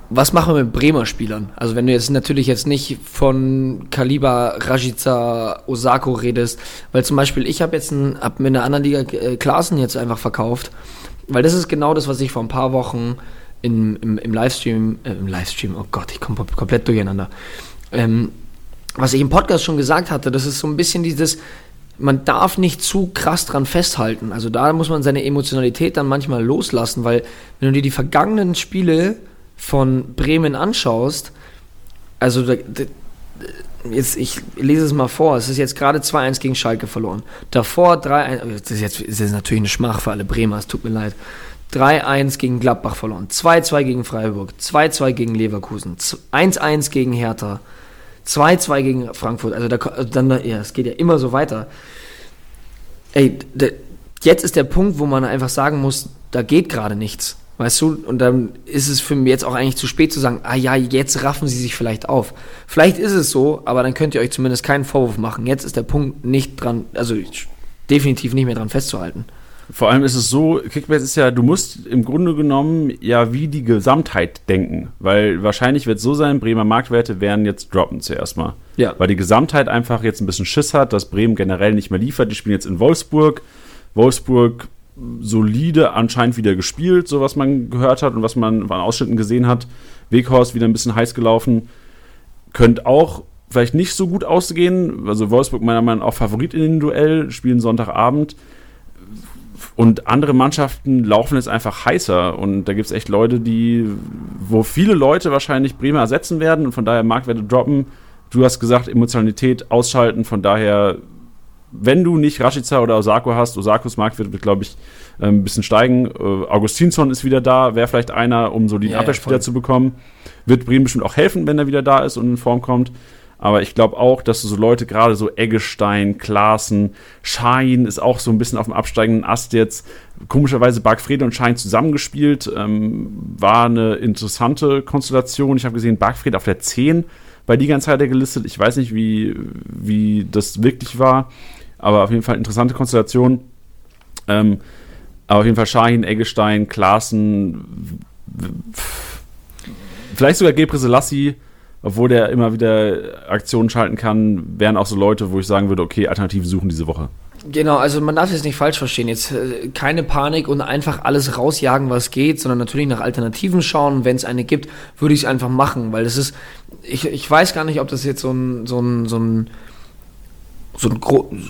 was machen wir mit Bremer Spielern? Also wenn du jetzt natürlich jetzt nicht von Kaliber, Rajica, Osako redest, weil zum Beispiel ich habe jetzt ein, hab mit einer anderen Liga äh, Klaassen jetzt einfach verkauft, weil das ist genau das, was ich vor ein paar Wochen in, im, im Livestream, äh, im Livestream, oh Gott, ich komme komplett durcheinander, ähm, was ich im Podcast schon gesagt hatte, das ist so ein bisschen dieses, man darf nicht zu krass dran festhalten. Also da muss man seine Emotionalität dann manchmal loslassen, weil wenn du dir die vergangenen Spiele von Bremen anschaust, also da, da, jetzt, ich lese es mal vor, es ist jetzt gerade 2-1 gegen Schalke verloren. Davor 3-1, das ist jetzt das ist natürlich eine Schmach für alle Bremer, es tut mir leid. 3-1 gegen Gladbach verloren, 2-2 gegen Freiburg, 2-2 gegen Leverkusen, 1-1 gegen Hertha, 2-2 gegen Frankfurt. Also da, also dann, ja, es geht ja immer so weiter. Ey, jetzt ist der Punkt, wo man einfach sagen muss, da geht gerade nichts. Weißt du, und dann ist es für mich jetzt auch eigentlich zu spät zu sagen, ah ja, jetzt raffen sie sich vielleicht auf. Vielleicht ist es so, aber dann könnt ihr euch zumindest keinen Vorwurf machen. Jetzt ist der Punkt nicht dran, also definitiv nicht mehr dran festzuhalten. Vor allem ist es so, Kickbase ist ja, du musst im Grunde genommen ja wie die Gesamtheit denken, weil wahrscheinlich wird es so sein, Bremer Marktwerte werden jetzt droppen zuerst mal. Ja. Weil die Gesamtheit einfach jetzt ein bisschen Schiss hat, dass Bremen generell nicht mehr liefert. Die spielen jetzt in Wolfsburg. Wolfsburg solide anscheinend wieder gespielt, so was man gehört hat und was man an Ausschnitten gesehen hat. Weghorst wieder ein bisschen heiß gelaufen. Könnte auch vielleicht nicht so gut ausgehen. Also Wolfsburg meiner Meinung nach auch Favorit in den Duell, spielen Sonntagabend. Und andere Mannschaften laufen jetzt einfach heißer. Und da gibt es echt Leute, die, wo viele Leute wahrscheinlich Bremer ersetzen werden und von daher Marktwerte droppen. Du hast gesagt, Emotionalität ausschalten. Von daher, wenn du nicht Rashica oder Osako hast, Osakos Marktwert wird, glaube ich, äh, ein bisschen steigen. Äh, Augustinsson ist wieder da, wäre vielleicht einer, um so den Ja, ja, Abwehrspieler voll. zu bekommen. Wird Bremen bestimmt auch helfen, wenn er wieder da ist und in Form kommt. Aber ich glaube auch, dass so Leute, gerade so Eggestein, Klaassen, Schein ist auch so ein bisschen auf dem absteigenden Ast jetzt. Komischerweise Bargfrede und Schein zusammengespielt. Ähm, war eine interessante Konstellation. Ich habe gesehen, Bargfrede auf der 10 bei die ganze Zeit gelistet. Ich weiß nicht, wie, wie das wirklich war. aber auf jeden Fall interessante Konstellation. Ähm, aber auf jeden Fall Shahin, Eggestein, Klaassen, vielleicht sogar Gebre Selassie, obwohl der immer wieder Aktionen schalten kann, wären auch so Leute, wo ich sagen würde, okay, Alternativen suchen diese Woche. Genau, also man darf es nicht falsch verstehen. Jetzt äh, keine Panik und einfach alles rausjagen, was geht, sondern natürlich nach Alternativen schauen. Wenn es eine gibt, würde ich es einfach machen, weil das ist, ich, ich weiß gar nicht, ob das jetzt so ein, so ein, so ein so ein,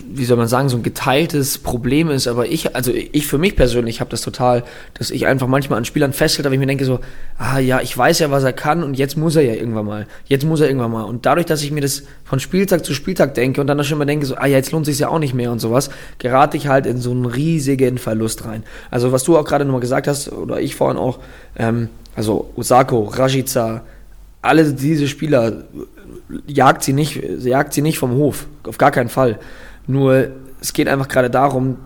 wie soll man sagen, so ein geteiltes Problem ist, aber ich, also ich für mich persönlich habe das total, dass ich einfach manchmal an Spielern festhalte, aber ich mir denke so, ah ja, ich weiß ja, was er kann und jetzt muss er ja irgendwann mal, jetzt muss er irgendwann mal und dadurch, dass ich mir das von Spieltag zu Spieltag denke und dann schon mal denke so, ah ja, jetzt lohnt sich ja auch nicht mehr und sowas, gerate ich halt in so einen riesigen Verlust rein. Also was du auch gerade nochmal gesagt hast, oder ich vorhin auch, ähm, also Osako, Rajica, alle diese Spieler jagt sie nicht, jagt sie nicht vom Hof, auf gar keinen Fall. Nur es geht einfach gerade darum,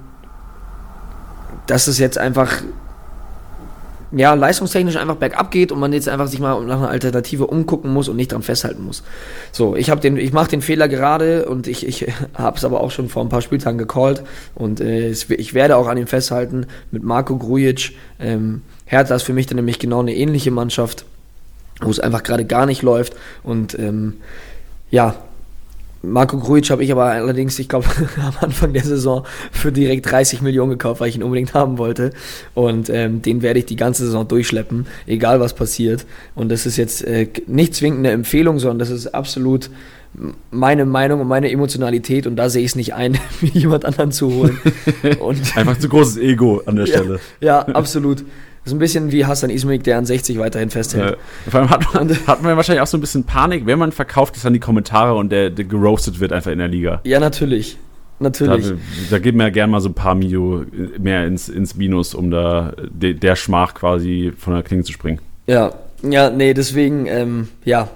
dass es jetzt einfach ja, leistungstechnisch einfach bergab geht und man jetzt einfach sich mal nach einer Alternative umgucken muss und nicht dran festhalten muss. So, ich habe den, ich mache den Fehler gerade und ich, ich habe es aber auch schon vor ein paar Spieltagen gecallt und äh, ich werde auch an ihm festhalten mit Marco Grujic. Ähm, Hertha ist für mich dann nämlich genau eine ähnliche Mannschaft wo es einfach gerade gar nicht läuft. Und ähm, ja, Marco Grujic habe ich aber allerdings, ich glaube, am Anfang der Saison für direkt 30 Millionen gekauft, weil ich ihn unbedingt haben wollte. Und ähm, den werde ich die ganze Saison durchschleppen, egal was passiert. Und das ist jetzt äh, nicht zwingend eine Empfehlung, sondern das ist absolut meine Meinung und meine Emotionalität. Und da sehe ich es nicht ein, mir jemand anderen zu holen. Und Einfach zu großes Ego an der Stelle. Ja, ja absolut. Das ist ein bisschen wie Hassan Ismail, der an 60 weiterhin festhält. Ja. Vor allem hat man, hat man wahrscheinlich auch so ein bisschen Panik, wenn man verkauft ist dann die Kommentare und der, der geroastet wird einfach in der Liga. Ja, natürlich. Natürlich. Da, da geht man ja gerne mal so ein paar Mio mehr ins, ins Minus, um da de, der Schmach quasi von der Klinge zu springen. Ja, ja, nee, deswegen, ähm, ja,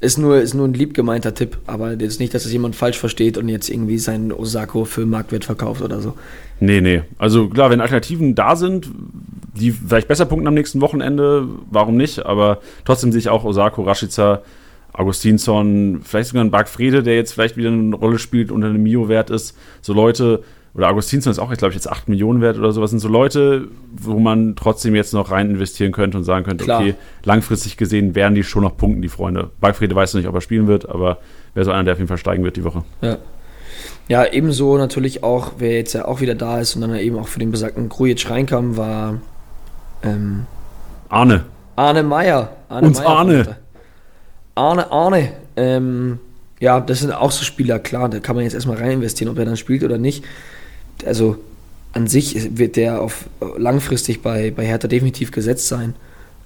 ist nur, ist nur ein lieb gemeinter Tipp, aber jetzt nicht, dass das jemand falsch versteht und jetzt irgendwie seinen Osako für Marktwert verkauft oder so. Nee, nee. Also klar, wenn Alternativen da sind, die vielleicht besser punkten am nächsten Wochenende, warum nicht? Aber trotzdem sehe ich auch Osako, Rashica, Augustinsson, vielleicht sogar ein Bargfrede, der jetzt vielleicht wieder eine Rolle spielt, unter einem Mio-Wert ist. So Leute, oder Augustinsson ist auch, glaube ich, jetzt 8 Millionen wert oder sowas, sind so Leute, wo man trotzdem jetzt noch rein investieren könnte und sagen könnte, Klar. okay, langfristig gesehen werden die schon noch punkten, die Freunde. Bargfrede weiß nicht, ob er spielen wird, aber wäre so einer, der auf jeden Fall steigen wird die Woche. Ja. Ja, ebenso natürlich auch, wer jetzt ja auch wieder da ist und dann eben auch für den besagten Grujic reinkam, war ähm, Arne. Arne Meier. Arne Uns Meier Arne. Arne, Arne. Ähm, ja, das sind auch so Spieler, klar, da kann man jetzt erstmal rein investieren, ob er dann spielt oder nicht. Also an sich wird der auf langfristig bei, bei Hertha definitiv gesetzt sein.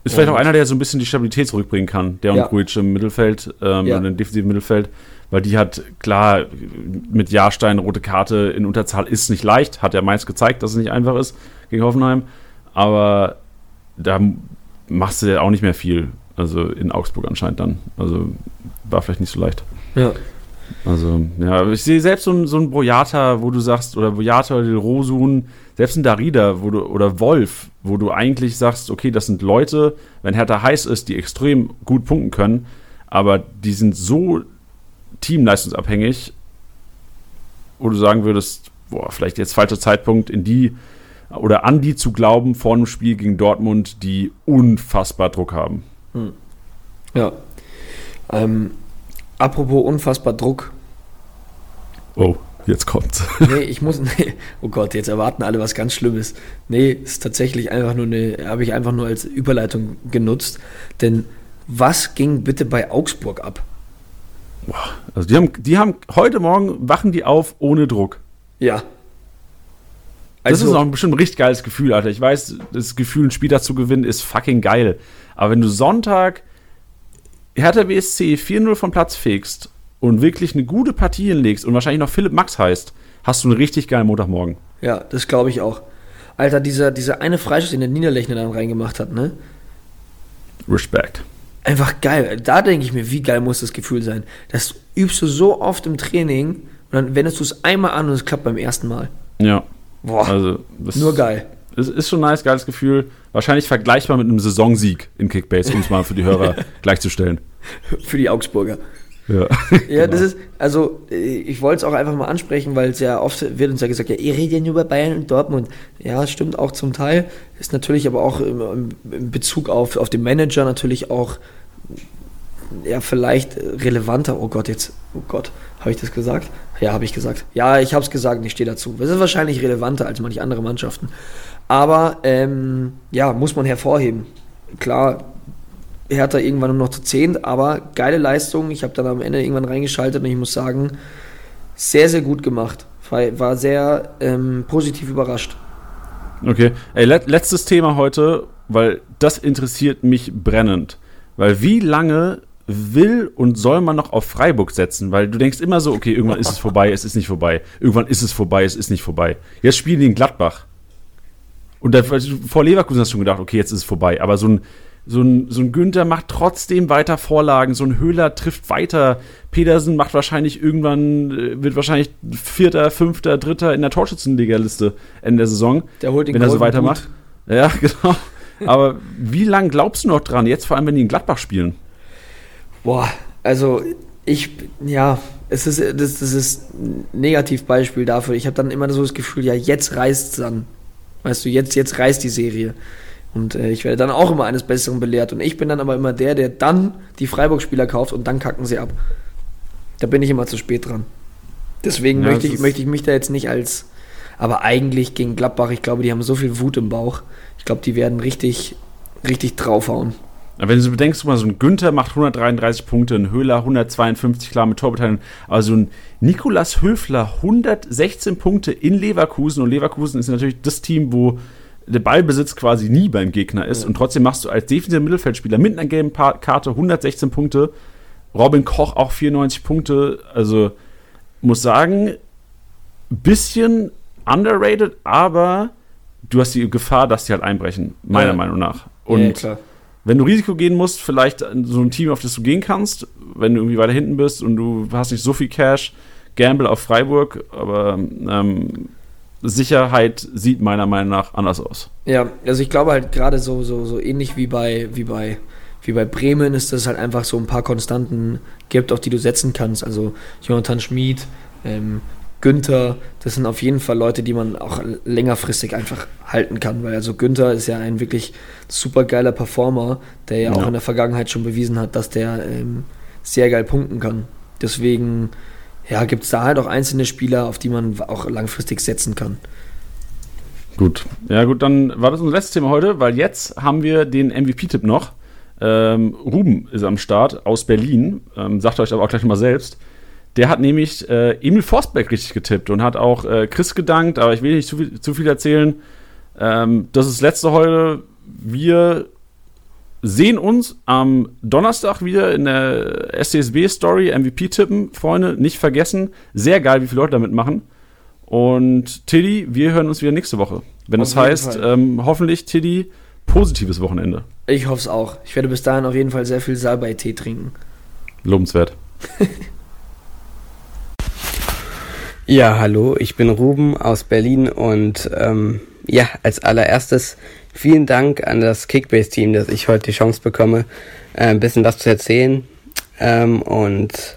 Ist vielleicht auch einer, der so ein bisschen die Stabilität zurückbringen kann, der und ja. Grujic im Mittelfeld, ähm, ja. im defensiven Mittelfeld, weil die hat, klar, mit Jahrstein, rote Karte in Unterzahl ist nicht leicht, hat ja meist gezeigt, dass es nicht einfach ist gegen Hoffenheim, aber da machst du ja auch nicht mehr viel, also in Augsburg anscheinend dann, also war vielleicht nicht so leicht. Ja. Also, ja, ich sehe selbst so so ein Boyata, wo du sagst, oder Boyata oder Rosun, selbst ein Darida wo du, oder Wolf, wo du eigentlich sagst, okay, das sind Leute, wenn Hertha heiß ist, die extrem gut punkten können, aber die sind so teamleistungsabhängig, wo du sagen würdest, boah, vielleicht jetzt falscher Zeitpunkt, in die oder an die zu glauben vor einem Spiel gegen Dortmund, die unfassbar Druck haben. Hm. Ja. Ähm, Apropos unfassbar Druck. Oh, jetzt kommt's. nee, ich muss. Nee, oh Gott, jetzt erwarten alle was ganz Schlimmes. Nee, ist tatsächlich einfach nur eine. Habe ich einfach nur als Überleitung genutzt. Denn was ging bitte bei Augsburg ab? Also die haben, die haben heute Morgen wachen die auf ohne Druck. Ja. Also, das ist auch ein bestimmt ein richtig geiles Gefühl, Alter. Ich weiß, das Gefühl, ein Spiel dazu gewinnen, ist fucking geil. Aber wenn du Sonntag Hertha BSC 4-0 vom Platz fegst und wirklich eine gute Partie hinlegst und wahrscheinlich noch Philipp Max heißt, hast du einen richtig geilen Montagmorgen. Ja, das glaube ich auch. Alter, dieser, dieser eine Freischuss, den der Niederlechner dann reingemacht hat, ne? Respekt. Einfach geil. Da denke ich mir, wie geil muss das Gefühl sein. Das übst du so oft im Training und dann wendest du es einmal an und es klappt beim ersten Mal. Ja. Boah. Also, nur geil. Es ist schon ein nice, geiles Gefühl. Wahrscheinlich vergleichbar mit einem Saisonsieg in Kickbase, um es mal für die Hörer gleichzustellen. Für die Augsburger. Ja, ja das ist, also ich wollte es auch einfach mal ansprechen, weil es ja oft wird uns ja gesagt, ja, ihr redet ja nur über Bayern und Dortmund. Ja, stimmt auch zum Teil. Ist natürlich aber auch im, im Bezug auf, auf den Manager natürlich auch ja, vielleicht relevanter. Oh Gott, jetzt, oh Gott, habe ich das gesagt? Ja, habe ich gesagt. Ja, ich habe es gesagt und ich stehe dazu. Es ist wahrscheinlich relevanter als manche andere Mannschaften. Aber ähm, ja, muss man hervorheben. Klar, Hertha irgendwann nur noch zu 10, aber geile Leistung. Ich habe dann am Ende irgendwann reingeschaltet und ich muss sagen, sehr, sehr gut gemacht. War sehr ähm, positiv überrascht. Okay. Ey, let letztes Thema heute, weil das interessiert mich brennend. Weil wie lange will und soll man noch auf Freiburg setzen? Weil du denkst immer so, okay, irgendwann ist es vorbei, es ist nicht vorbei. Irgendwann ist es vorbei, es ist nicht vorbei. Jetzt spielen die in Gladbach. Und da, vor Leverkusen hast du schon gedacht, okay, jetzt ist es vorbei. Aber so ein, so ein, so ein Günther macht trotzdem weiter Vorlagen, so ein Höhler trifft weiter. Pedersen macht wahrscheinlich irgendwann, äh, wird wahrscheinlich Vierter, Fünfter, Dritter in der Torschützenliga-Liste Ende der Saison. Der holt den Wenn er so weitermacht. Gut. Ja, genau. Aber wie lange glaubst du noch dran? Jetzt vor allem, wenn die in Gladbach spielen. Boah, also ich, ja, es ist, das, das ist ein Negativbeispiel dafür. Ich habe dann immer so das Gefühl, ja, jetzt reißt es dann. Weißt du, jetzt, jetzt reißt die Serie. Und äh, ich werde dann auch immer eines Besseren belehrt. Und ich bin dann aber immer der, der dann die Freiburg-Spieler kauft und dann kacken sie ab. Da bin ich immer zu spät dran. Deswegen ja, möchte, ich, möchte ich mich da jetzt nicht als. Aber eigentlich gegen Gladbach, ich glaube, die haben so viel Wut im Bauch. Ich glaube, die werden richtig, richtig draufhauen. Wenn du so bedenkst, mal so ein Günther macht 133 Punkte, ein Höhler 152, klar mit Torbeteiligung, aber so ein Nikolas Höfler 116 Punkte in Leverkusen und Leverkusen ist natürlich das Team, wo der Ballbesitz quasi nie beim Gegner ist ja. und trotzdem machst du als defensiver Mittelfeldspieler mit einer gelben Karte 116 Punkte, Robin Koch auch 94 Punkte, also muss sagen, bisschen underrated, aber du hast die Gefahr, dass die halt einbrechen, meiner ja. Meinung nach. Und ja, klar wenn du Risiko gehen musst, vielleicht so ein Team, auf das du gehen kannst, wenn du irgendwie weiter hinten bist und du hast nicht so viel Cash, Gamble auf Freiburg, aber ähm, Sicherheit sieht meiner Meinung nach anders aus. Ja, also ich glaube halt gerade so, so, so ähnlich wie bei, wie bei wie bei Bremen ist, dass es halt einfach so ein paar Konstanten gibt, auf die du setzen kannst. Also Jonathan Schmid, ähm, Günther, das sind auf jeden Fall Leute, die man auch längerfristig einfach halten kann, weil also Günther ist ja ein wirklich super geiler Performer, der ja, ja. auch in der Vergangenheit schon bewiesen hat, dass der ähm, sehr geil punkten kann. Deswegen ja, gibt es da halt auch einzelne Spieler, auf die man auch langfristig setzen kann. Gut, ja gut, dann war das unser letztes Thema heute, weil jetzt haben wir den MVP-Tipp noch. Ähm, Ruben ist am Start aus Berlin, ähm, sagt euch aber auch gleich mal selbst. Der hat nämlich äh, Emil Forsberg richtig getippt und hat auch äh, Chris gedankt, aber ich will nicht zu viel, zu viel erzählen. Ähm, das ist letzte heute. Wir sehen uns am Donnerstag wieder in der SCSB-Story MVP tippen. Freunde, nicht vergessen. Sehr geil, wie viele Leute damit machen. Und Tiddy, wir hören uns wieder nächste Woche. Wenn das heißt, ähm, hoffentlich, Tiddy, positives Wochenende. Ich hoffe es auch. Ich werde bis dahin auf jeden Fall sehr viel Salbei-Tee trinken. Lobenswert. Ja, hallo, ich bin Ruben aus Berlin und ähm, ja, als allererstes vielen Dank an das Kickbase-Team, dass ich heute die Chance bekomme, äh, ein bisschen was zu erzählen ähm, und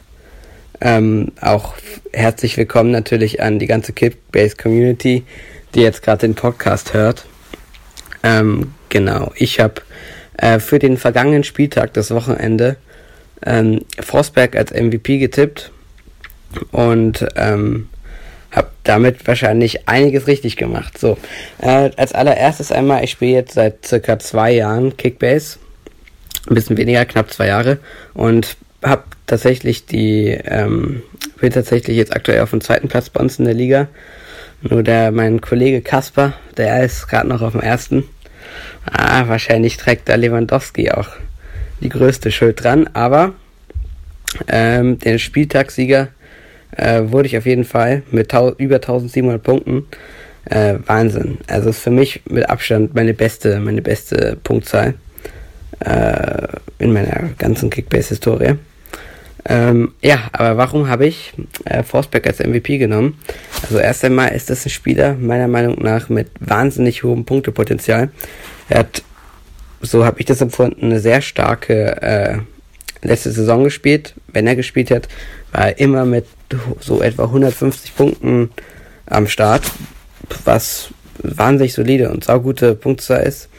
ähm, auch herzlich willkommen natürlich an die ganze Kickbase-Community, die jetzt gerade den Podcast hört. Ähm, genau, ich habe äh, für den vergangenen Spieltag, das Wochenende, ähm, Forsberg als MVP getippt und ähm, habe damit wahrscheinlich einiges richtig gemacht. So, äh, als allererstes einmal, ich spiele jetzt seit circa zwei Jahren Kickbase, ein bisschen weniger, knapp zwei Jahre und habe tatsächlich die, ähm, bin tatsächlich jetzt aktuell auf dem zweiten Platz bei uns in der Liga. Nur der, mein Kollege Kasper, der ist gerade noch auf dem ersten. Ah, wahrscheinlich trägt da Lewandowski auch die größte Schuld dran, aber ähm, den Spieltagssieger äh, wurde ich auf jeden Fall mit über 1700 Punkten. Äh, Wahnsinn. Also ist für mich mit Abstand meine beste, meine beste Punktzahl äh, in meiner ganzen Kickbase-Historie. Ähm, ja, aber warum habe ich äh, Forsberg als MVP genommen? Also erst einmal ist das ein Spieler meiner Meinung nach mit wahnsinnig hohem Punktepotenzial. Er hat, so habe ich das empfunden, eine sehr starke äh, letzte Saison gespielt. Wenn er gespielt hat, war er immer mit so etwa 150 Punkten am Start, was wahnsinnig solide und saugute Punktzahl ist.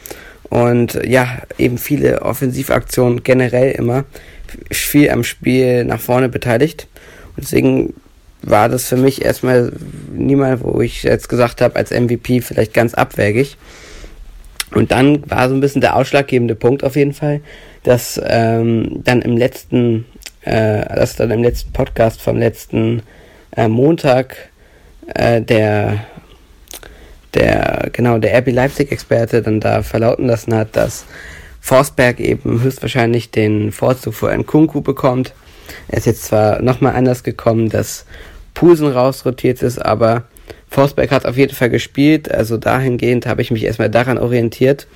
Und ja, eben viele Offensivaktionen generell immer viel am Spiel nach vorne beteiligt. Und deswegen war das für mich erstmal niemand, wo ich jetzt gesagt habe, als MVP vielleicht ganz abwägig. Und dann war so ein bisschen der ausschlaggebende Punkt auf jeden Fall, dass ähm, dann im letzten, äh, dass dann im letzten Podcast vom letzten äh, Montag äh, der der genau der RB Leipzig Experte dann da verlauten lassen hat, dass Forsberg eben höchstwahrscheinlich den Vorzug vor Nkunku bekommt. Er ist jetzt zwar nochmal anders gekommen, dass Pulsen rausrotiert ist, aber Forsberg hat auf jeden Fall gespielt, also dahingehend habe ich mich erstmal daran orientiert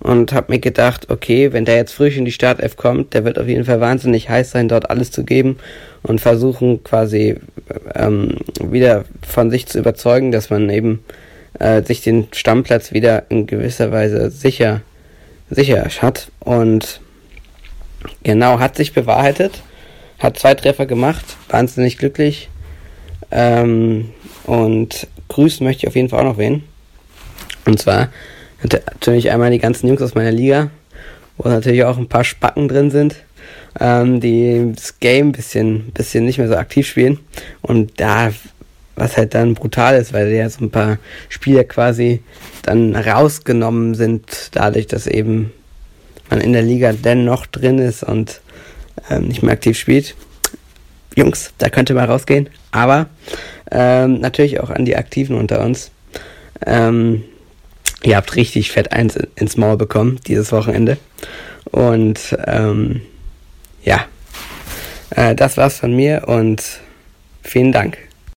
und habe mir gedacht, okay, wenn der jetzt frisch in die Startelf kommt, der wird auf jeden Fall wahnsinnig heiß sein, dort alles zu geben und versuchen quasi ähm, wieder von sich zu überzeugen, dass man eben äh, sich den Stammplatz wieder in gewisser Weise sicher sicher hat und genau hat sich bewahrheitet, hat zwei Treffer gemacht, wahnsinnig glücklich ähm, und grüßen möchte ich auf jeden Fall auch noch wen. Und zwar natürlich einmal die ganzen Jungs aus meiner Liga, wo natürlich auch ein paar Spacken drin sind, ähm, die das Game ein bisschen, bisschen nicht mehr so aktiv spielen. Und da, was halt dann brutal ist, weil ja so ein paar Spieler quasi dann rausgenommen sind, dadurch, dass eben man in der Liga dennoch drin ist und ähm, nicht mehr aktiv spielt. Jungs, da könnte mal rausgehen. Aber ähm, natürlich auch an die Aktiven unter uns. Ähm, ihr habt richtig fett eins ins Maul bekommen dieses Wochenende. Und ähm, ja, äh, das war's von mir und vielen Dank.